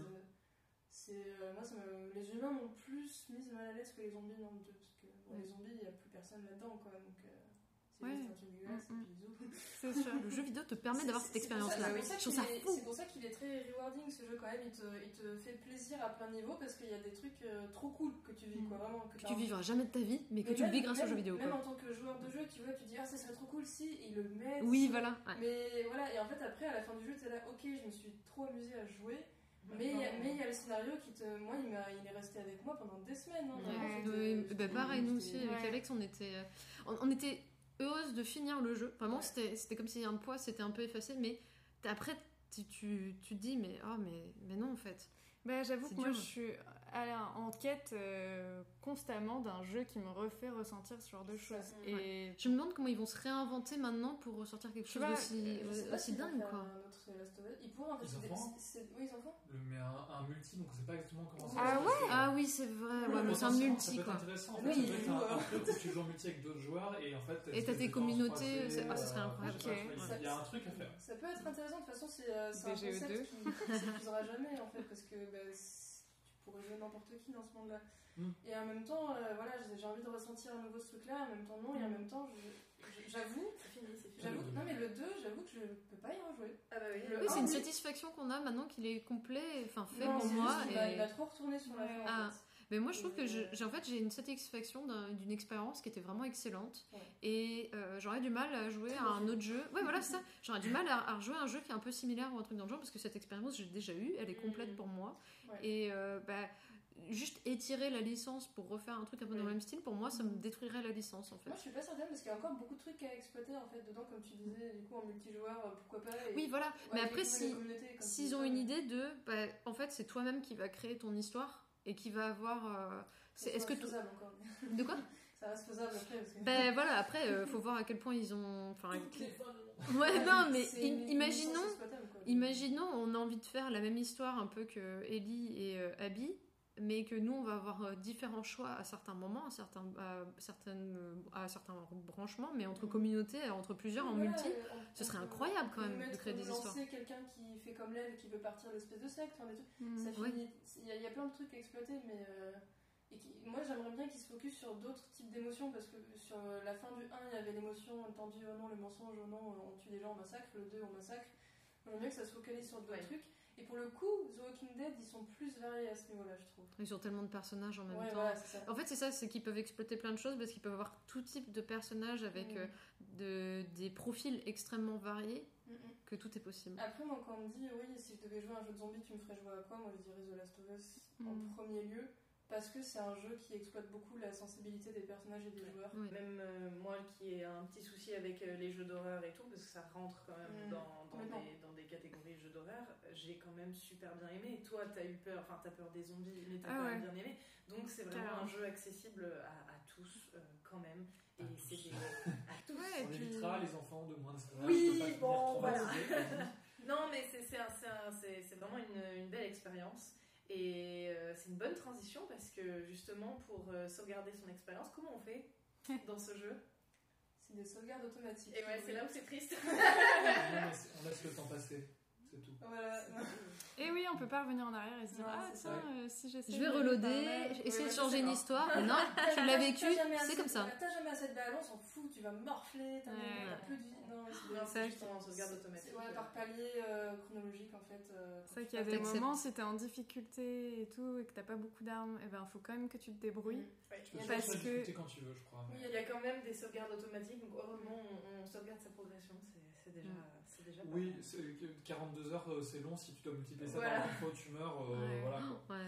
Euh, Mm. moi ça me humains m'ont plus mise mal à l'aise que les zombies dans le 2. Parce que bon, les zombies, il n'y a plus personne là-dedans, quoi. Donc, euh, c'est Ouais. juste un truc dégueulasse Mm, mm. et. C'est sûr. Le jeu vidéo te permet d'avoir cette expérience-là. c'est pour ça qu'il est- très rewarding ce jeu quand même. Il te, il te fait plaisir à plein niveau parce qu'il y a des trucs euh, trop cool que tu vis, quoi. Vraiment. Que Que tu vivras jamais de ta vie, mais que Mais tu le même- vis grâce au jeu vidéo. Même Quoi. en tant que joueur de jeu, tu vois, tu dis ah ça serait trop cool si ils le mettent. Oui, voilà. ouais. Mais voilà, et en fait après à la fin du jeu, t'es là, ok, je me suis trop amusé à jouer. Mais il y a- mais il y a le scénario qui te. Moi, il, m'a- il est resté avec moi pendant des semaines. hein. Ouais. Bah, pareil, nous aussi, avec Ouais. Alex, on était, euh, on, on était heureuse de finir le jeu. Vraiment, Ouais. c'était c'était comme si un poids s'était un peu effacé, mais après, tu, tu, tu te dis, mais, oh, mais, mais non, en fait. Bah, j'avoue que moi, dur. je suis la- en quête euh, constamment d'un jeu qui me refait ressentir ce genre de choses. Et Je me demande comment ils vont se réinventer maintenant pour ressortir quelque Tu chose vois, d'aussi pas aussi dingue, quoi. un autre Last of Us. Ils pourront en fait. Oui, ils en font. Le- Mais un, un multi, donc on sait pas exactement comment ça Ah va se passer. Ah oui, c'est vrai, ouais, mais c'est un multi, ça peut être quoi. intéressant. En Oui, fait, ça peut être un, euh. un truc où tu joues en multi avec d'autres joueurs et en fait. Et t'as tes communautés, ah, ça serait euh, incroyable. il y a- un truc à faire. Ça peut être intéressant, de toute façon, c'est euh, c'est un BGE2. concept qui qui s'épuisera jamais en fait, parce que pourrais jouer n'importe qui dans ce monde-là. Mm. Et en même temps, euh, voilà, j'ai envie de ressentir à nouveau ce truc-là, en même temps non, et en même temps, j'avoue, C'est fini, c'est fini. j'avoue, non mais le 2, j'avoue que je peux pas y rejouer. Ah bah oui. Le Oui, c'est une un, satisfaction qu'on a maintenant qu'il est complet, enfin fait Non, pour moi. juste va- et- il va trop retourner sur la Ouais. fin. Ah. en fait. Mais moi, je trouve que Euh, j'ai en fait j'ai une satisfaction d'un- d'une expérience qui était vraiment excellente Ouais. et euh, j'aurais du mal à jouer à un autre jeu. Ouais, voilà c'est ça. J'aurais du mal à, à rejouer à un jeu qui est un peu similaire ou un truc dans le genre parce que cette expérience j'ai déjà eu, elle est complète Mhm. pour moi. Ouais. Et euh, bah, juste étirer la licence pour refaire un truc un peu dans le Ouais. même style, pour moi, ça me détruirait la licence en fait. Moi je suis pas certaine parce qu'il y a encore beaucoup de trucs à exploiter en fait dedans, comme tu disais, du coup en multijoueur, euh, pourquoi pas. et- Oui, voilà. Ouais, Mais après, les si s'ils disais, ont une ouais. idée de, bah, en fait, c'est toi-même qui va créer ton histoire et qui va avoir. euh, c'est- Est-ce que tout- faisable encore. de quoi Ça reste faisable après parce que. Ben voilà, après, euh, faut voir à quel point ils ont. Enfin, monde. ouais, non, mais im- imaginons. Imaginons, on a envie de faire la même histoire un peu que Ellie et euh, Abby, mais que nous, on va avoir euh, différents choix à certains moments, à certains, à certaines, euh, à certains branchements, mais entre communautés, entre plusieurs en Voilà, multi. on- ce serait incroyable, quand même, de créer des lancer histoires. quelqu'un qui fait comme l'elle et qui veut partir de l'espèce de secte, enfin, des trucs. Mm. Ça Ouais. finit- Il y, a- il y a plein de trucs à exploiter, mais. euh, et qui- moi j'aimerais bien qu'ils se focus sur d'autres types d'émotions parce que sur la fin du 1 il y avait l'émotion tendue oh non le mensonge oh non on tue des gens on massacre le 2 on massacre j'aimerais bien que ça se focalise sur d'autres Ouais. trucs et pour le coup The Walking Dead ils sont plus variés à ce niveau là je trouve Ils ont tellement de personnages en même ouais temps. voilà En fait, c'est ça, c'est qu'ils peuvent exploiter plein de choses parce qu'ils peuvent avoir tout type de personnages avec Mm. euh, de, des profils extrêmement variés, Mm, mm. que tout est possible. Après, moi, quand on me dit, oui, si je devais jouer à un jeu de zombie, tu me ferais jouer à quoi? Moi, je dirais The Last of Us en premier lieu, parce que c'est un jeu qui exploite beaucoup la sensibilité des personnages et des joueurs. Même euh, moi qui ai un petit souci avec euh, les jeux d'horreur et tout, parce que ça rentre quand même Mm. dans, des, dans des catégories jeux d'horreur, j'ai quand même super bien aimé. Toi, t'as eu peur, enfin t'as peur des zombies, mais t'as Ah quand ouais. même bien aimé. Donc c'est vraiment un jeu accessible à, à tous euh, quand même. Et À c'est tous. des... à tous. Ouais, et On puis- évitera les enfants de moins de 16 ans. Oui, pas bon, voilà. Non, mais c'est vraiment une, une belle expérience. Et euh, c'est une bonne transition parce que justement, pour euh, sauvegarder son expérience, comment on fait dans ce jeu? C'est des sauvegardes automatiques. Et ouais, c'est là où c'est triste. Non, mais c'est- on laisse le temps passer, c'est tout. Voilà. Et oui, on peut pas revenir en arrière et se dire Ouais, Ah, tiens, euh, si j'essaie Je vais reloader, essayer ouais, de changer une histoire. Non, tu l'as vécu, c'est comme ça. T'as jamais assez de balles, on s'en fout, tu vas morfler, t'as peu de vie. Non, c'est justement en sauvegarde automatique. C'est ouais, par palier euh, chronologique en fait. euh, C'est vrai qu'il y a des moments, si t'es en difficulté et tout, et que t'as pas beaucoup d'armes, et ben faut quand même que tu te débrouilles. Ouais. Tu peux Parce que- quand tu veux, je crois. Oui, Il y a quand même des sauvegardes automatiques, donc heureusement on, on sauvegarde sa progression, c'est c'est déjà, Mm. C'est déjà pas Oui, c'est que 42 heures, euh, c'est long si tu dois multiplier ça Voilà. par où tu meurs. euh, Ouais. voilà, quoi.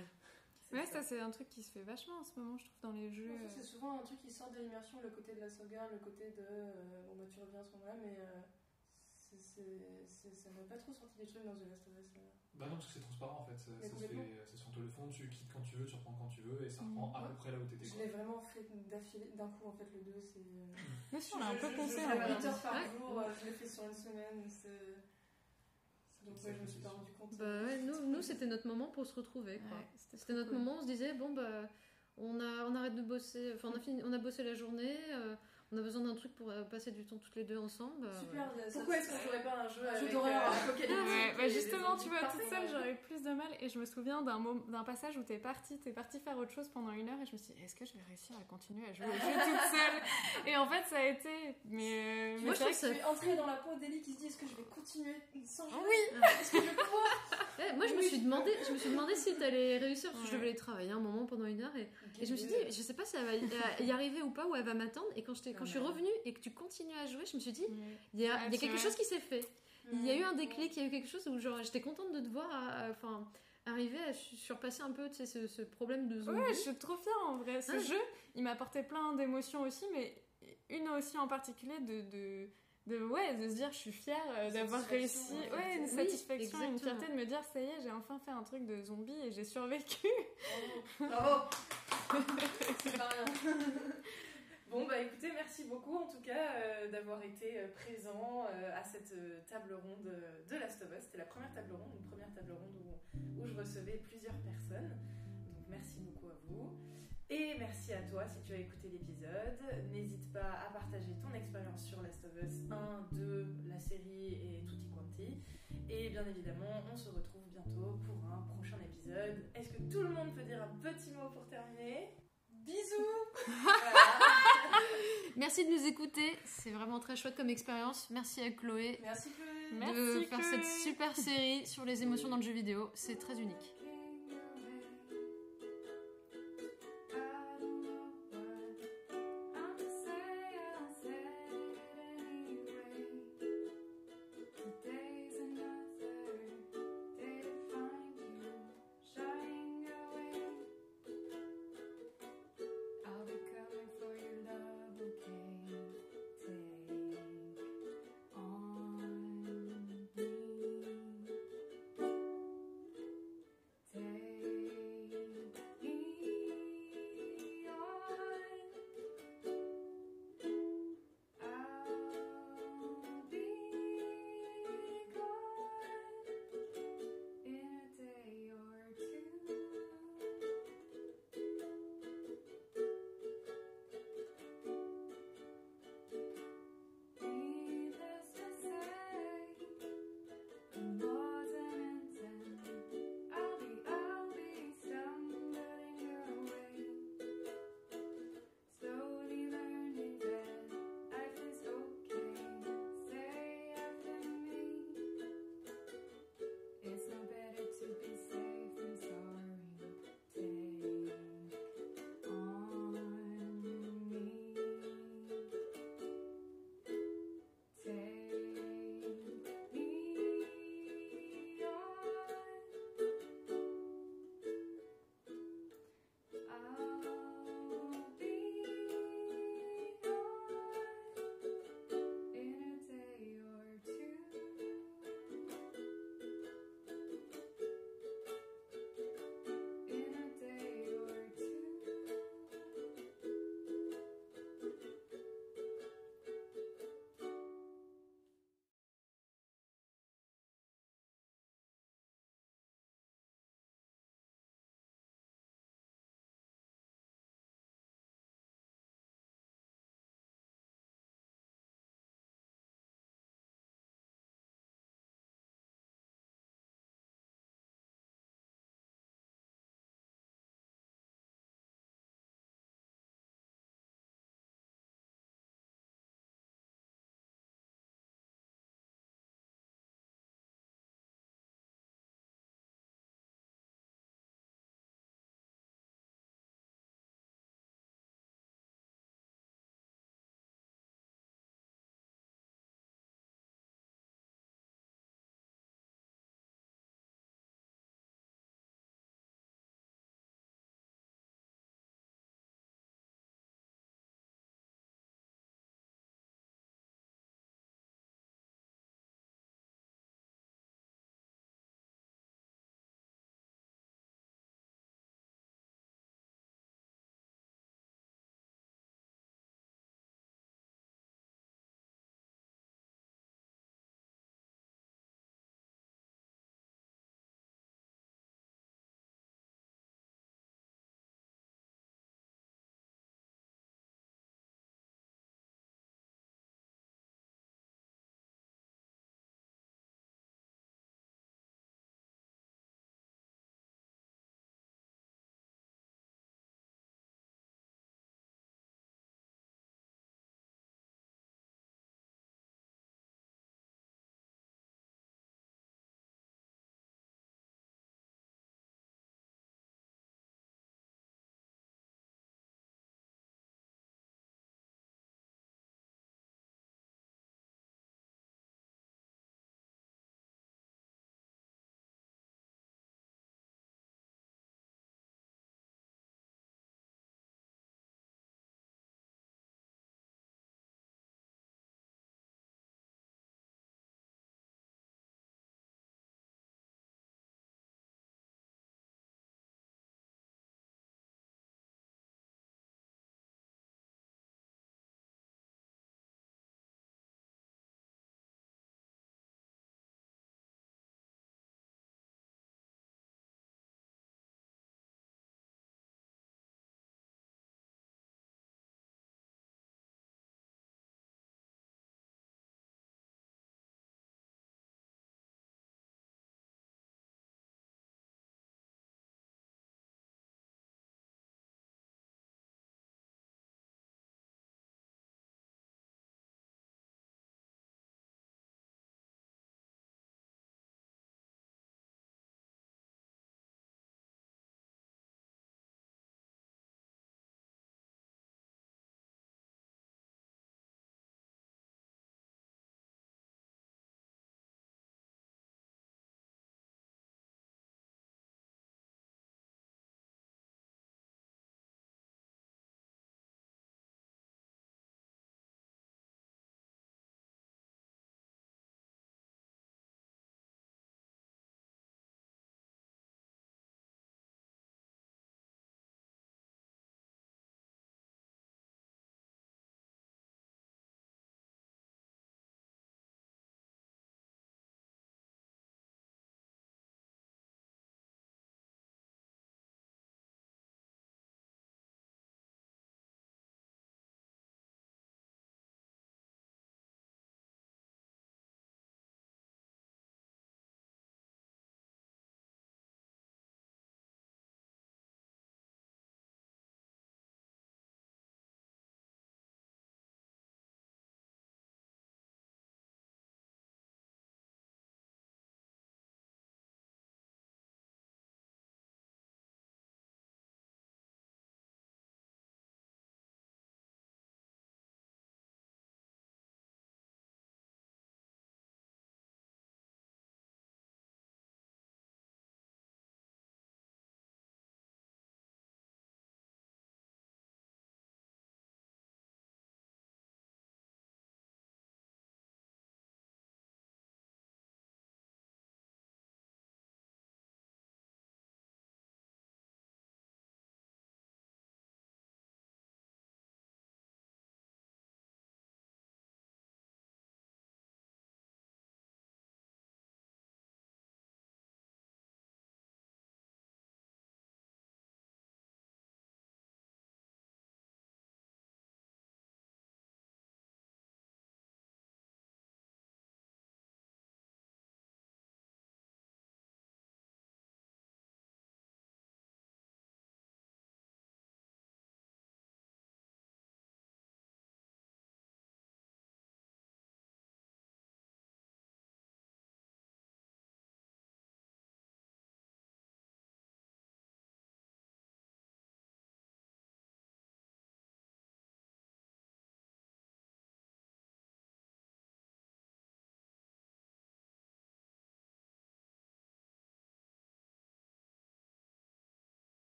Ouais. Ça. ça c'est un truc qui se fait vachement en ce moment, je trouve, dans les jeux. Fait, c'est souvent un truc qui sort de l'immersion, le côté de la sauvegarde, le côté de euh, bon bah tu reviens à ce moment-là, mais euh, ça m'a pas trop sorti des trucs dans The Last of Us. là. Bah non, parce que c'est transparent en fait. Ça, Mais ça se fait, sur ton téléphone, tu quittes quand tu veux, tu reprends quand tu veux et ça Mhm. reprend à Ouais. peu près là où t'étais. Je l'ai vraiment fait d'affilée, d'un coup en fait le 2, c'est. euh, Mais si, on a un peu pensé vrai. 8 heures par jour, euh, je l'ai fait sur une semaine. Donc ouais, je me suis pas rendu compte. Bah ouais, nous, nous c'était notre moment pour se retrouver. Ouais, C'était notre cool. moment, on se disait, bon, bah, on, a, on arrête de bosser, enfin, on a, fini, on a bossé la journée, euh, On a besoin d'un truc pour euh, passer du temps toutes les deux ensemble. Super. voilà. ça- Pourquoi est-ce qu'on ferait pas un jeu Un jeu avec d'horreur. euh, Ouais, bah justement, tu vois, toute seule, j'aurais plus de mal. Et je me souviens d'un passage où t'es parti, t'es parti faire autre chose pendant une heure, et je me suis dit, est-ce que je vais réussir à continuer à jouer au jeu toute seule? Et en fait, ça a été. Mais, euh, mais Moi, je vrai que Je suis entrée dans la peau d'Ellie qui se dit est-ce que je vais continuer sans jouer? Oui. Est-ce que je vais pouvoir Ouais, moi, je me Oui, suis je- demandé, je me suis demandé si t'allais réussir parce que je Ouais. devais aller travailler un moment pendant une heure et, et je me suis dit, je sais pas si elle va y- y arriver ou pas ou elle va m'attendre. Et quand, j'étais- quand je suis revenue et que tu continues à jouer, je me suis dit, Ouais. il y a, Ah, il y a c'est quelque chose qui s'est fait. Il y a eu un déclic, il y a eu quelque chose où genre j'étais contente de te voir, enfin arriver à su- surpasser un peu tu sais, ce, ce problème de zombie. Ouais, je suis trop fière en vrai. Ce jeu, il m'a apporté plein d'émotions aussi, mais une aussi en particulier de, de, de, ouais, de se dire je suis fière euh, d'avoir réussi. Ouais, une Oui, satisfaction, une exactement. fierté de me dire ça y est, j'ai enfin fait un truc de zombie et j'ai survécu. Bravo. C'est pas rien. Bon bah écoutez, merci beaucoup en tout cas euh, d'avoir été euh, présent euh, à cette euh, table ronde de Last of Us. C'était la première table ronde, une première table ronde où, où je recevais plusieurs personnes. Donc merci beaucoup à vous. Et merci à toi si tu as écouté l'épisode. N'hésite pas à partager ton expérience sur Last of Us 1, 2, la série et tutti quanti. Et bien évidemment, on se retrouve bientôt pour un prochain épisode. Est-ce que tout le monde peut dire un petit mot pour terminer? Bisous Voilà. Merci de nous écouter, c'est vraiment très chouette comme expérience. Merci à Chloé Merci Chloé. de Merci, faire Chloé. cette super série sur les émotions dans le jeu vidéo. C'est très unique.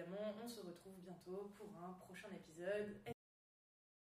On se retrouve bientôt pour un prochain épisode.